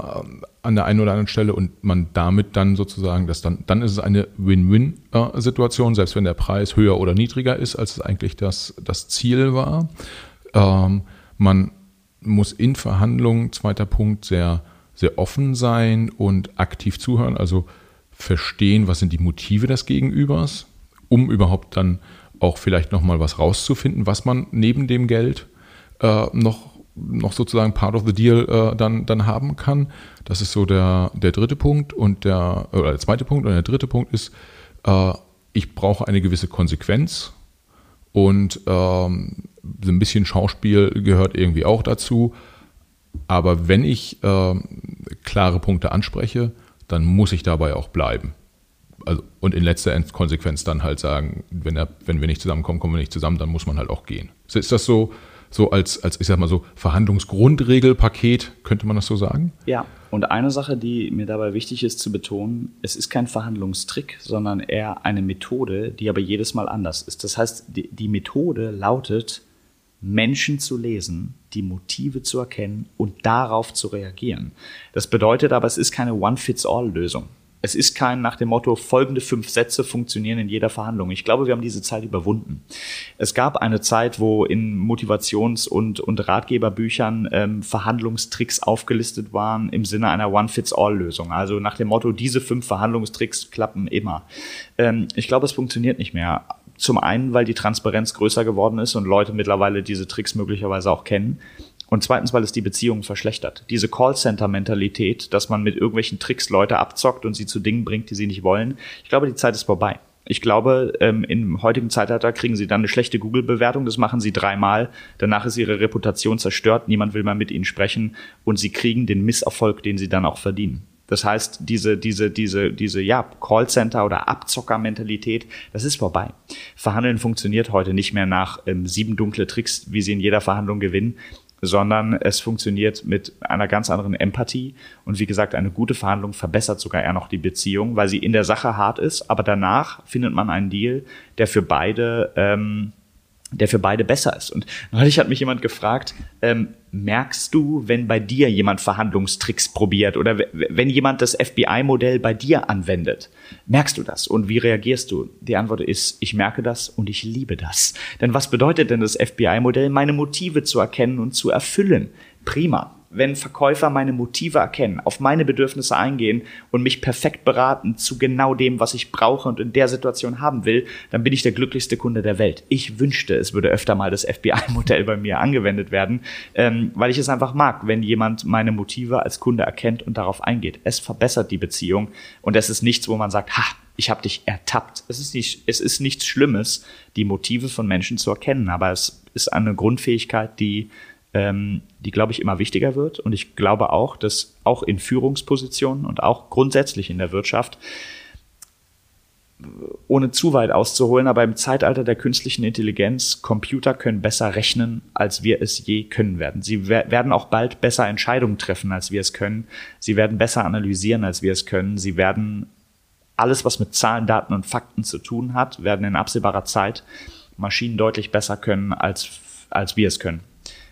an der einen oder anderen Stelle und man damit dann sozusagen, dass dann, dann ist es eine Win-Win-Situation, selbst wenn der Preis höher oder niedriger ist, als es eigentlich das, das Ziel war. Ähm, man muss in Verhandlungen, zweiter Punkt, sehr, sehr offen sein und aktiv zuhören, also verstehen, was sind die Motive des Gegenübers, um überhaupt dann auch vielleicht nochmal was rauszufinden, was man neben dem Geld äh, noch noch sozusagen Part of the Deal äh, dann, dann haben kann. Das ist so der, der dritte Punkt und der, oder der zweite Punkt und der dritte Punkt ist, äh, ich brauche eine gewisse Konsequenz und ähm, so ein bisschen Schauspiel gehört irgendwie auch dazu. Aber wenn ich äh, klare Punkte anspreche, dann muss ich dabei auch bleiben. Also, und in letzter Konsequenz dann halt sagen, wenn, er, wenn wir nicht zusammenkommen, kommen wir nicht zusammen, dann muss man halt auch gehen. Ist das so so als, als ich sag mal so, Verhandlungsgrundregelpaket, könnte man das so sagen? Ja, und eine Sache, die mir dabei wichtig ist zu betonen, es ist kein Verhandlungstrick, sondern eher eine Methode, die aber jedes Mal anders ist. Das heißt, die, die Methode lautet, Menschen zu lesen, die Motive zu erkennen und darauf zu reagieren. Das bedeutet aber, es ist keine One-Fits-All-Lösung es ist kein nach dem Motto, folgende fünf Sätze funktionieren in jeder Verhandlung. Ich glaube, wir haben diese Zeit überwunden. Es gab eine Zeit, wo in Motivations- und, und Ratgeberbüchern ähm, Verhandlungstricks aufgelistet waren im Sinne einer One-Fits-All-Lösung. Also nach dem Motto, diese fünf Verhandlungstricks klappen immer. Ähm, ich glaube, es funktioniert nicht mehr. Zum einen, weil die Transparenz größer geworden ist und Leute mittlerweile diese Tricks möglicherweise auch kennen. Und zweitens, weil es die Beziehungen verschlechtert. Diese Callcenter-Mentalität, dass man mit irgendwelchen Tricks Leute abzockt und sie zu Dingen bringt, die sie nicht wollen. Ich glaube, die Zeit ist vorbei. Ich glaube, ähm, im heutigen Zeitalter kriegen sie dann eine schlechte Google-Bewertung. Das machen sie dreimal. Danach ist ihre Reputation zerstört. Niemand will mehr mit ihnen sprechen. Und sie kriegen den Misserfolg, den sie dann auch verdienen. Das heißt, diese, diese, diese, diese, ja, Callcenter- oder Abzocker-Mentalität, das ist vorbei. Verhandeln funktioniert heute nicht mehr nach ähm, sieben dunkle Tricks, wie sie in jeder Verhandlung gewinnen, sondern es funktioniert mit einer ganz anderen Empathie. Und wie gesagt, eine gute Verhandlung verbessert sogar eher noch die Beziehung, weil sie in der Sache hart ist, aber danach findet man einen Deal, der für beide ähm, der für beide besser ist. Und neulich hat mich jemand gefragt, ähm, merkst du, wenn bei dir jemand Verhandlungstricks probiert oder wenn jemand das FBI-Modell bei dir anwendet? Merkst du das? Und wie reagierst du? Die Antwort ist, ich merke das und ich liebe das. Denn was bedeutet denn das FBI-Modell? Meine Motive zu erkennen und zu erfüllen. Prima wenn Verkäufer meine Motive erkennen, auf meine Bedürfnisse eingehen und mich perfekt beraten zu genau dem, was ich brauche und in der Situation haben will, dann bin ich der glücklichste Kunde der Welt. Ich wünschte, es würde öfter mal das FBI-Modell bei mir angewendet werden, ähm, weil ich es einfach mag, wenn jemand meine Motive als Kunde erkennt und darauf eingeht. Es verbessert die Beziehung und es ist nichts, wo man sagt, ha, ich habe dich ertappt. Es ist, nicht, es ist nichts Schlimmes, die Motive von Menschen zu erkennen, aber es ist eine Grundfähigkeit, die ähm, die, glaube ich, immer wichtiger wird. Und ich glaube auch, dass auch in Führungspositionen und auch grundsätzlich in der Wirtschaft, ohne zu weit auszuholen, aber im Zeitalter der künstlichen Intelligenz, Computer können besser rechnen, als wir es je können werden. Sie werden auch bald besser Entscheidungen treffen, als wir es können. Sie werden besser analysieren, als wir es können. Sie werden alles, was mit Zahlen, Daten und Fakten zu tun hat, werden in absehbarer Zeit Maschinen deutlich besser können, als, als wir es können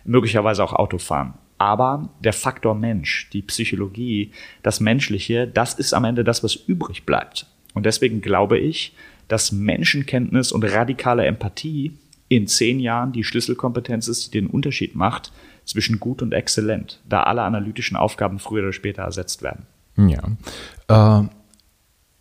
möglicherweise auch Autofahren. Aber der Faktor Mensch, die Psychologie, das Menschliche, das ist am Ende das, was übrig bleibt. Und deswegen glaube ich, dass Menschenkenntnis und radikale Empathie in zehn Jahren die Schlüsselkompetenz ist, die den Unterschied macht zwischen gut und exzellent, da alle analytischen Aufgaben früher oder später ersetzt werden. Ja. Äh,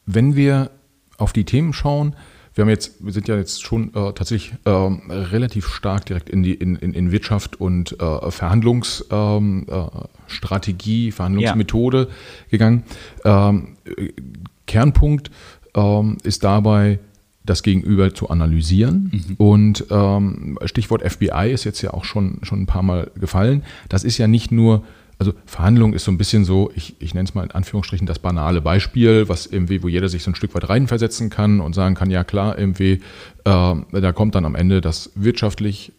wenn wir auf die Themen schauen, wir haben jetzt, wir sind ja jetzt schon äh, tatsächlich äh, relativ stark direkt in die in, in, in Wirtschaft und äh, Verhandlungsstrategie, ähm, äh, Verhandlungsmethode ja. gegangen. Ähm, Kernpunkt ähm, ist dabei, das Gegenüber zu analysieren. Mhm. Und ähm, Stichwort FBI ist jetzt ja auch schon, schon ein paar Mal gefallen. Das ist ja nicht nur Also Verhandlung ist so ein bisschen so, ich, ich nenne es mal in Anführungsstrichen das banale Beispiel, was irgendwie, wo jeder sich so ein Stück weit reinversetzen kann und sagen kann, ja klar, irgendwie, äh, da kommt dann am Ende das wirtschaftlich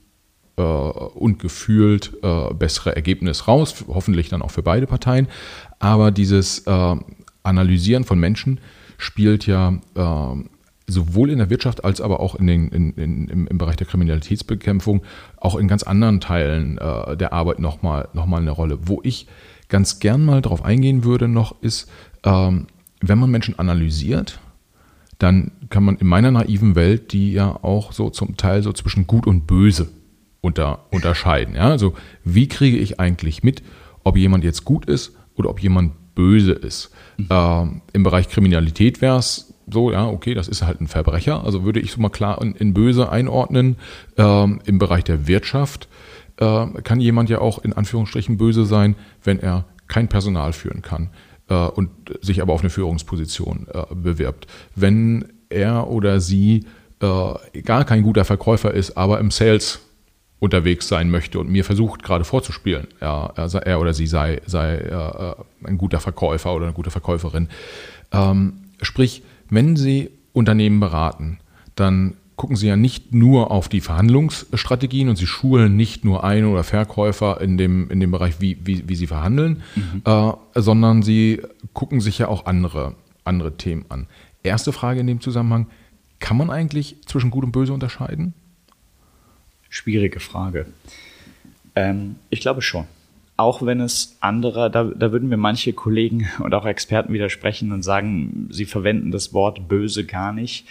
äh, und gefühlt äh, bessere Ergebnis raus, hoffentlich dann auch für beide Parteien. Aber dieses äh, Analysieren von Menschen spielt ja äh, sowohl in der Wirtschaft als aber auch in den, in, in, im, im, Bereich der Kriminalitätsbekämpfung, auch in ganz anderen Teilen äh, der Arbeit nochmal noch mal eine Rolle. Wo ich ganz gern mal drauf eingehen würde noch, ist, ähm, wenn man Menschen analysiert, dann kann man in meiner naiven Welt die ja auch so zum Teil so zwischen gut und böse unter, unterscheiden. Ja? Also wie kriege ich eigentlich mit, ob jemand jetzt gut ist oder ob jemand böse ist? Mhm. Ähm, Im Bereich Kriminalität wäre es so, ja, okay, das ist halt ein Verbrecher. Also würde ich so mal klar in, in böse einordnen. Ähm, Im Bereich der Wirtschaft äh, kann jemand ja auch in Anführungsstrichen böse sein, wenn er kein Personal führen kann äh, und sich aber auf eine Führungsposition äh, bewirbt. Wenn er oder sie äh, gar kein guter Verkäufer ist, aber im Sales unterwegs sein möchte und mir versucht gerade vorzuspielen, ja, er oder sie sei, sei äh, ein guter Verkäufer oder eine gute Verkäuferin. Ähm, sprich, wenn Sie Unternehmen beraten, dann gucken Sie ja nicht nur auf die Verhandlungsstrategien und Sie schulen nicht nur Ein- oder Verkäufer in dem, in dem Bereich, wie, wie, wie sie verhandeln, mhm. äh, sondern Sie gucken sich ja auch andere, andere Themen an. Erste Frage in dem Zusammenhang, kann man eigentlich zwischen Gut und Böse unterscheiden? Schwierige Frage. Ähm, ich glaube schon auch wenn es andere, da, da würden mir manche Kollegen *laughs* und auch Experten widersprechen und sagen, sie verwenden das Wort böse gar nicht.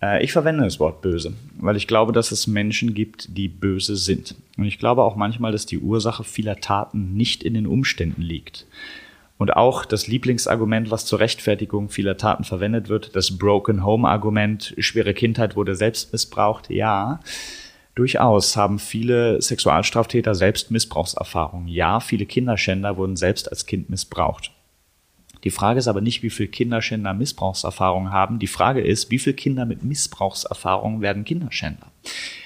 Äh, ich verwende das Wort böse, weil ich glaube, dass es Menschen gibt, die böse sind. Und ich glaube auch manchmal, dass die Ursache vieler Taten nicht in den Umständen liegt. Und auch das Lieblingsargument, was zur Rechtfertigung vieler Taten verwendet wird, das Broken Home Argument, schwere Kindheit wurde selbst missbraucht, ja. Durchaus haben viele Sexualstraftäter selbst Missbrauchserfahrungen. Ja, viele Kinderschänder wurden selbst als Kind missbraucht. Die Frage ist aber nicht, wie viele Kinderschänder Missbrauchserfahrungen haben. Die Frage ist, wie viele Kinder mit Missbrauchserfahrungen werden Kinderschänder.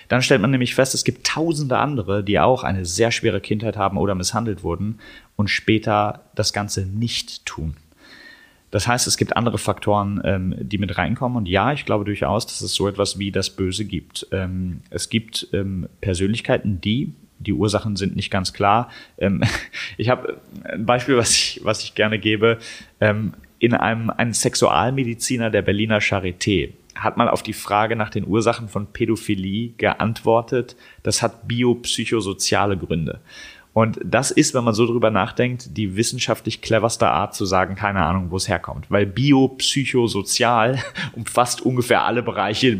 Dann stellt man nämlich fest, es gibt tausende andere, die auch eine sehr schwere Kindheit haben oder misshandelt wurden und später das Ganze nicht tun. Das heißt, es gibt andere Faktoren, ähm, die mit reinkommen. Und ja, ich glaube durchaus, dass es so etwas wie das Böse gibt. Ähm, es gibt ähm, Persönlichkeiten, die, die Ursachen sind nicht ganz klar. Ähm, *laughs* ich habe ein Beispiel, was ich, was ich gerne gebe. Ähm, in einem ein Sexualmediziner der Berliner Charité hat mal auf die Frage nach den Ursachen von Pädophilie geantwortet, das hat biopsychosoziale Gründe. Und das ist, wenn man so drüber nachdenkt, die wissenschaftlich cleverste Art zu sagen, keine Ahnung, wo es herkommt. Weil biopsychosozial *laughs* umfasst ungefähr alle Bereiche,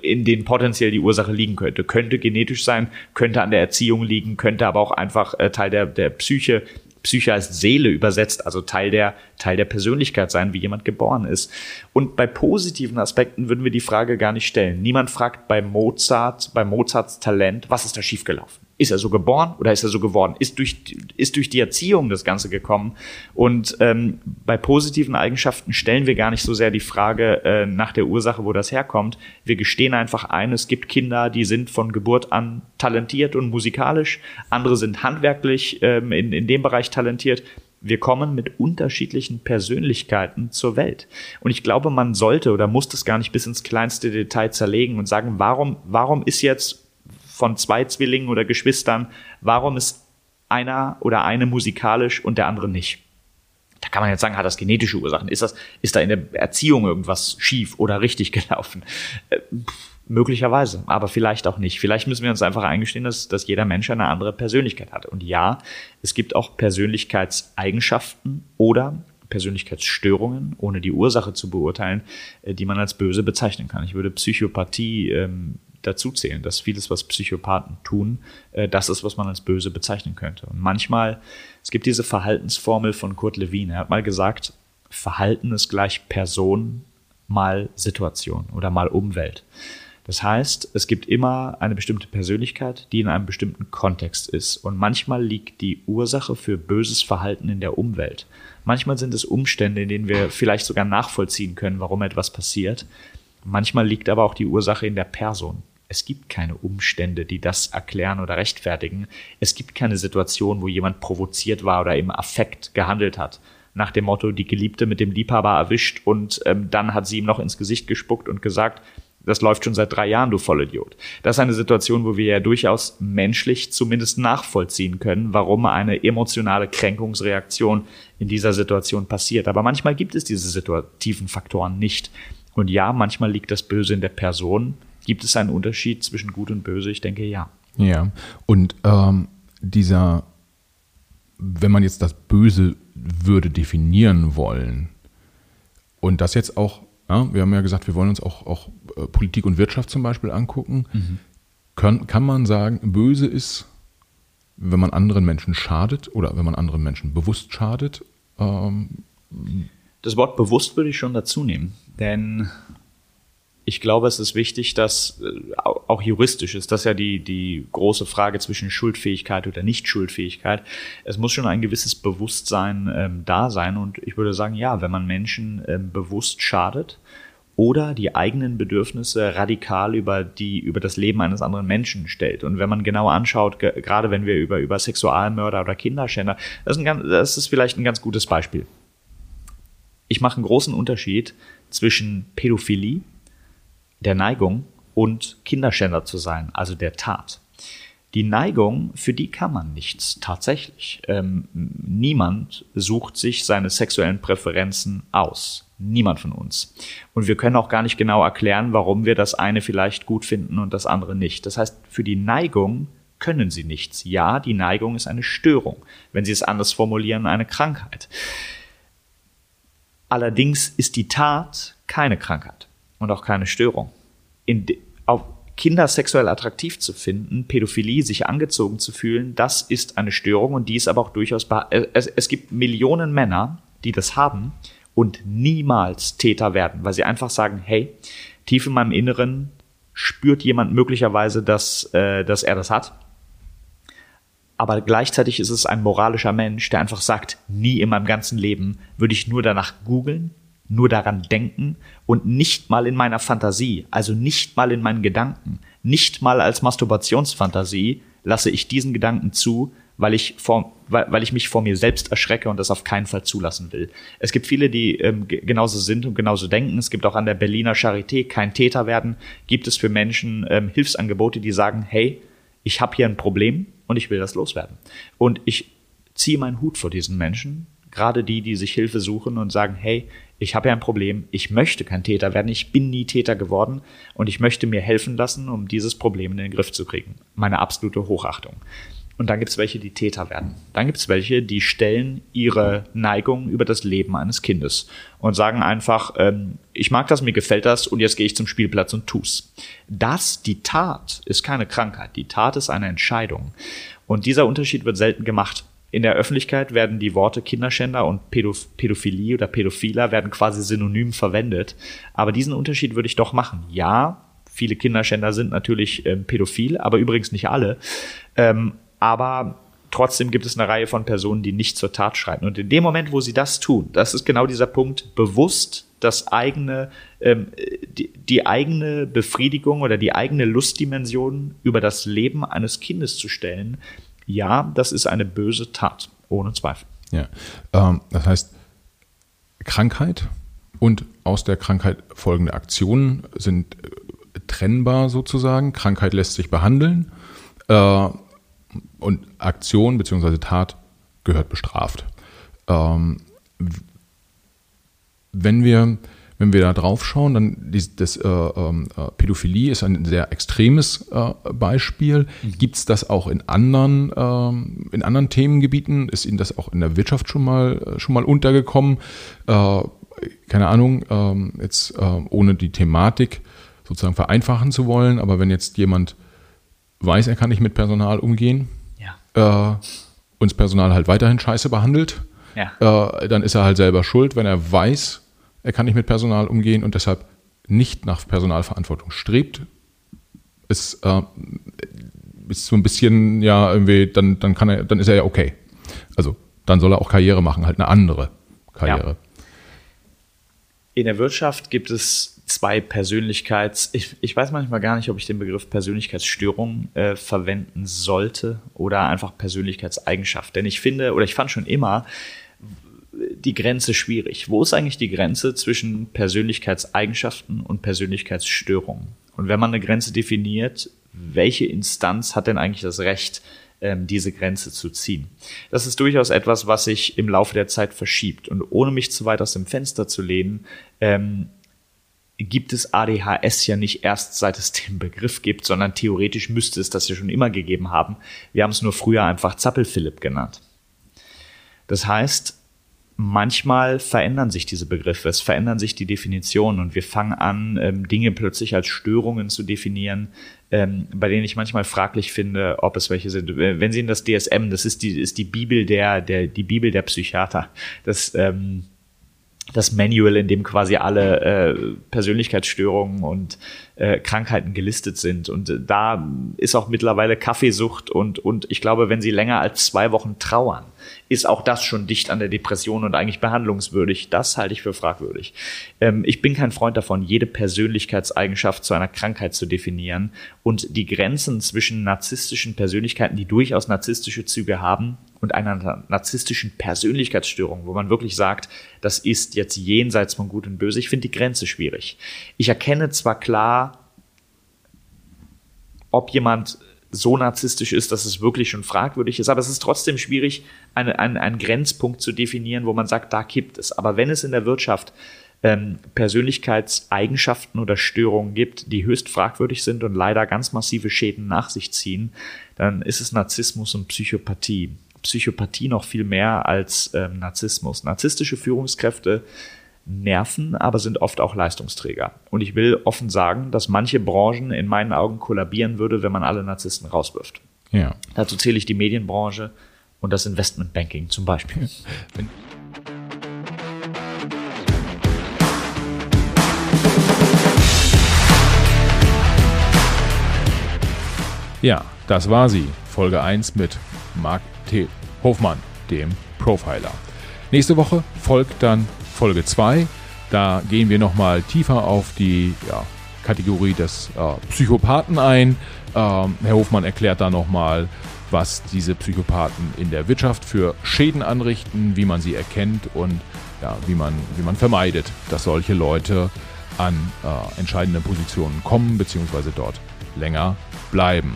in denen potenziell die Ursache liegen könnte. Könnte genetisch sein, könnte an der Erziehung liegen, könnte aber auch einfach äh, Teil der, der Psyche, Psyche als Seele übersetzt, also Teil der, Teil der Persönlichkeit sein, wie jemand geboren ist. Und bei positiven Aspekten würden wir die Frage gar nicht stellen. Niemand fragt bei Mozart, bei Mozarts Talent, was ist da schiefgelaufen? Ist er so geboren oder ist er so geworden? Ist durch, ist durch die Erziehung das Ganze gekommen? Und ähm, bei positiven Eigenschaften stellen wir gar nicht so sehr die Frage äh, nach der Ursache, wo das herkommt. Wir gestehen einfach ein, es gibt Kinder, die sind von Geburt an talentiert und musikalisch, andere sind handwerklich ähm, in, in dem Bereich talentiert. Wir kommen mit unterschiedlichen Persönlichkeiten zur Welt. Und ich glaube, man sollte oder muss das gar nicht bis ins kleinste Detail zerlegen und sagen, warum, warum ist jetzt von zwei Zwillingen oder Geschwistern, warum ist einer oder eine musikalisch und der andere nicht? Da kann man jetzt sagen, hat das genetische Ursachen? Ist das, ist da in der Erziehung irgendwas schief oder richtig *laughs* gelaufen? Äh, möglicherweise, aber vielleicht auch nicht. Vielleicht müssen wir uns einfach eingestehen, dass, dass jeder Mensch eine andere Persönlichkeit hat. Und ja, es gibt auch Persönlichkeitseigenschaften oder Persönlichkeitsstörungen, ohne die Ursache zu beurteilen, äh, die man als böse bezeichnen kann. Ich würde Psychopathie ähm, dazu zählen, dass vieles, was Psychopathen tun, äh, das ist, was man als böse bezeichnen könnte. Und manchmal, es gibt diese Verhaltensformel von Kurt Lewin. Er hat mal gesagt, Verhalten ist gleich Person mal Situation oder mal Umwelt. Das heißt, es gibt immer eine bestimmte Persönlichkeit, die in einem bestimmten Kontext ist. Und manchmal liegt die Ursache für böses Verhalten in der Umwelt. Manchmal sind es Umstände, in denen wir vielleicht sogar nachvollziehen können, warum etwas passiert. Manchmal liegt aber auch die Ursache in der Person. Es gibt keine Umstände, die das erklären oder rechtfertigen. Es gibt keine Situation, wo jemand provoziert war oder im Affekt gehandelt hat. Nach dem Motto, die Geliebte mit dem Liebhaber erwischt und ähm, dann hat sie ihm noch ins Gesicht gespuckt und gesagt, das läuft schon seit drei Jahren, du Vollidiot. Das ist eine Situation, wo wir ja durchaus menschlich zumindest nachvollziehen können, warum eine emotionale Kränkungsreaktion in dieser Situation passiert. Aber manchmal gibt es diese situativen Faktoren nicht. Und ja, manchmal liegt das Böse in der Person. Gibt es einen Unterschied zwischen Gut und Böse? Ich denke ja. Ja, und ähm, dieser, wenn man jetzt das Böse würde definieren wollen und das jetzt auch ja, wir haben ja gesagt, wir wollen uns auch, auch äh, Politik und Wirtschaft zum Beispiel angucken. Mhm. Kann, kann man sagen, böse ist, wenn man anderen Menschen schadet oder wenn man anderen Menschen bewusst schadet? Ähm, das Wort bewusst würde ich schon dazu nehmen, denn ich glaube, es ist wichtig, dass äh, auch juristisch ist das ja die, die große Frage zwischen Schuldfähigkeit oder Nicht-Schuldfähigkeit. Es muss schon ein gewisses Bewusstsein ähm, da sein. Und ich würde sagen, ja, wenn man Menschen ähm, bewusst schadet oder die eigenen Bedürfnisse radikal über die, über das Leben eines anderen Menschen stellt. Und wenn man genau anschaut, gerade wenn wir über, über Sexualmörder oder Kinderschänder, das ist, ein, das ist vielleicht ein ganz gutes Beispiel. Ich mache einen großen Unterschied zwischen Pädophilie der Neigung und Kinderschänder zu sein, also der Tat. Die Neigung, für die kann man nichts tatsächlich. Ähm, niemand sucht sich seine sexuellen Präferenzen aus. Niemand von uns. Und wir können auch gar nicht genau erklären, warum wir das eine vielleicht gut finden und das andere nicht. Das heißt, für die Neigung können sie nichts. Ja, die Neigung ist eine Störung. Wenn Sie es anders formulieren, eine Krankheit. Allerdings ist die Tat keine Krankheit und auch keine Störung. In, auf Kinder sexuell attraktiv zu finden, Pädophilie, sich angezogen zu fühlen, das ist eine Störung und die ist aber auch durchaus. Es, es gibt Millionen Männer, die das haben und niemals Täter werden, weil sie einfach sagen: Hey, tief in meinem Inneren spürt jemand möglicherweise, dass, äh, dass er das hat. Aber gleichzeitig ist es ein moralischer Mensch, der einfach sagt, nie in meinem ganzen Leben würde ich nur danach googeln, nur daran denken und nicht mal in meiner Fantasie, also nicht mal in meinen Gedanken, nicht mal als Masturbationsfantasie lasse ich diesen Gedanken zu, weil ich, vor, weil, weil ich mich vor mir selbst erschrecke und das auf keinen Fall zulassen will. Es gibt viele, die ähm, genauso sind und genauso denken. Es gibt auch an der Berliner Charité kein Täter werden. Gibt es für Menschen ähm, Hilfsangebote, die sagen, hey, ich habe hier ein Problem und ich will das loswerden. Und ich ziehe meinen Hut vor diesen Menschen, gerade die, die sich Hilfe suchen und sagen, hey, ich habe ja ein Problem, ich möchte kein Täter werden, ich bin nie Täter geworden und ich möchte mir helfen lassen, um dieses Problem in den Griff zu kriegen. Meine absolute Hochachtung. Und dann gibt es welche, die Täter werden. Dann gibt es welche, die stellen ihre Neigung über das Leben eines Kindes und sagen einfach, ähm, ich mag das, mir gefällt das und jetzt gehe ich zum Spielplatz und tu's. Das, die Tat, ist keine Krankheit. Die Tat ist eine Entscheidung. Und dieser Unterschied wird selten gemacht in der Öffentlichkeit werden die Worte Kinderschänder und Pädoph Pädophilie oder Pädophiler werden quasi synonym verwendet. Aber diesen Unterschied würde ich doch machen. Ja, viele Kinderschänder sind natürlich ähm, pädophil, aber übrigens nicht alle. Ähm, aber trotzdem gibt es eine Reihe von Personen, die nicht zur Tat schreiten. Und in dem Moment, wo sie das tun, das ist genau dieser Punkt, bewusst das eigene, ähm, die, die eigene Befriedigung oder die eigene Lustdimension über das Leben eines Kindes zu stellen, ja, das ist eine böse Tat, ohne Zweifel. Ja, ähm, das heißt, Krankheit und aus der Krankheit folgende Aktionen sind äh, trennbar sozusagen. Krankheit lässt sich behandeln äh, und Aktion bzw. Tat gehört bestraft. Ähm, wenn wir wenn wir da drauf schauen, dann die, das äh, ähm, äh, Pädophilie ist ein sehr extremes äh, Beispiel. Mhm. Gibt es das auch in anderen, ähm, in anderen Themengebieten? Ist Ihnen das auch in der Wirtschaft schon mal, äh, schon mal untergekommen? Äh, keine Ahnung, ähm, jetzt äh, ohne die Thematik sozusagen vereinfachen zu wollen, aber wenn jetzt jemand weiß, er kann nicht mit Personal umgehen, ja. und das Personal halt weiterhin scheiße behandelt, ja. dann ist er halt selber schuld, wenn er weiß, er kann nicht mit Personal umgehen und deshalb nicht nach Personalverantwortung strebt, ist, äh, ist so ein bisschen, ja, irgendwie, dann, dann kann er, dann ist er ja okay. Also dann soll er auch Karriere machen, halt eine andere Karriere. Ja. In der Wirtschaft gibt es zwei Persönlichkeits, ich, ich weiß manchmal gar nicht, ob ich den Begriff Persönlichkeitsstörung äh, verwenden sollte oder einfach Persönlichkeitseigenschaft. Denn ich finde, oder ich fand schon immer die Grenze schwierig. Wo ist eigentlich die Grenze zwischen Persönlichkeitseigenschaften und Persönlichkeitsstörungen? Und wenn man eine Grenze definiert, welche Instanz hat denn eigentlich das Recht, ähm, diese Grenze zu ziehen. Das ist durchaus etwas, was sich im Laufe der Zeit verschiebt. Und ohne mich zu weit aus dem Fenster zu lehnen, ähm, gibt es ADHS ja nicht erst seit es den Begriff gibt, sondern theoretisch müsste es das ja schon immer gegeben haben. Wir haben es nur früher einfach Zappel-Philipp genannt. Das heißt, manchmal verändern sich diese Begriffe, es verändern sich die Definitionen und wir fangen an, ähm, Dinge plötzlich als Störungen zu definieren, ähm, bei denen ich manchmal fraglich finde, ob es welche sind. Wenn Sie in das DSM, das ist die, ist die Bibel der, der, die Bibel der Psychiater. Das, ähm, das Manual, in dem quasi alle äh, Persönlichkeitsstörungen und äh, Krankheiten gelistet sind. Und äh, da ist auch mittlerweile Kaffeesucht und, und ich glaube, wenn sie länger als zwei Wochen trauern, ist auch das schon dicht an der Depression und eigentlich behandlungswürdig. Das halte ich für fragwürdig. Ähm, ich bin kein Freund davon, jede Persönlichkeitseigenschaft zu einer Krankheit zu definieren und die Grenzen zwischen narzisstischen Persönlichkeiten, die durchaus narzisstische Züge haben, und einer narzisstischen Persönlichkeitsstörung, wo man wirklich sagt, das ist jetzt jenseits von Gut und Böse. Ich finde die Grenze schwierig. Ich erkenne zwar klar, ob jemand so narzisstisch ist, dass es wirklich schon fragwürdig ist, aber es ist trotzdem schwierig, eine, einen, einen Grenzpunkt zu definieren, wo man sagt, da kippt es. Aber wenn es in der Wirtschaft ähm, Persönlichkeitseigenschaften oder Störungen gibt, die höchst fragwürdig sind und leider ganz massive Schäden nach sich ziehen, dann ist es Narzissmus und Psychopathie. Psychopathie noch viel mehr als ähm, Narzissmus. Narzisstische Führungskräfte nerven, aber sind oft auch Leistungsträger. Und ich will offen sagen, dass manche Branchen in meinen Augen kollabieren würde, wenn man alle Narzissten rauswirft. Ja. Dazu zähle ich die Medienbranche und das Investmentbanking zum Beispiel. Ja, das war sie. Folge 1 mit Marc T. Hofmann, dem Profiler. Nächste Woche folgt dann Folge 2. Da gehen wir nochmal tiefer auf die ja, Kategorie des äh, Psychopathen ein. Ähm, Herr Hofmann erklärt da nochmal, was diese Psychopathen in der Wirtschaft für Schäden anrichten, wie man sie erkennt und ja, wie, man, wie man vermeidet, dass solche Leute an äh, entscheidende Positionen kommen bzw. dort länger bleiben.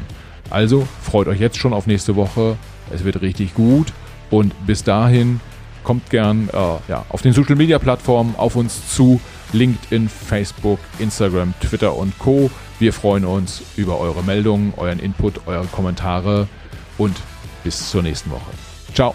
Also freut euch jetzt schon auf nächste Woche. Es wird richtig gut. Und bis dahin kommt gern äh, ja, auf den Social Media Plattformen auf uns zu. LinkedIn, Facebook, Instagram, Twitter und Co. Wir freuen uns über eure Meldungen, euren Input, eure Kommentare und bis zur nächsten Woche. Ciao.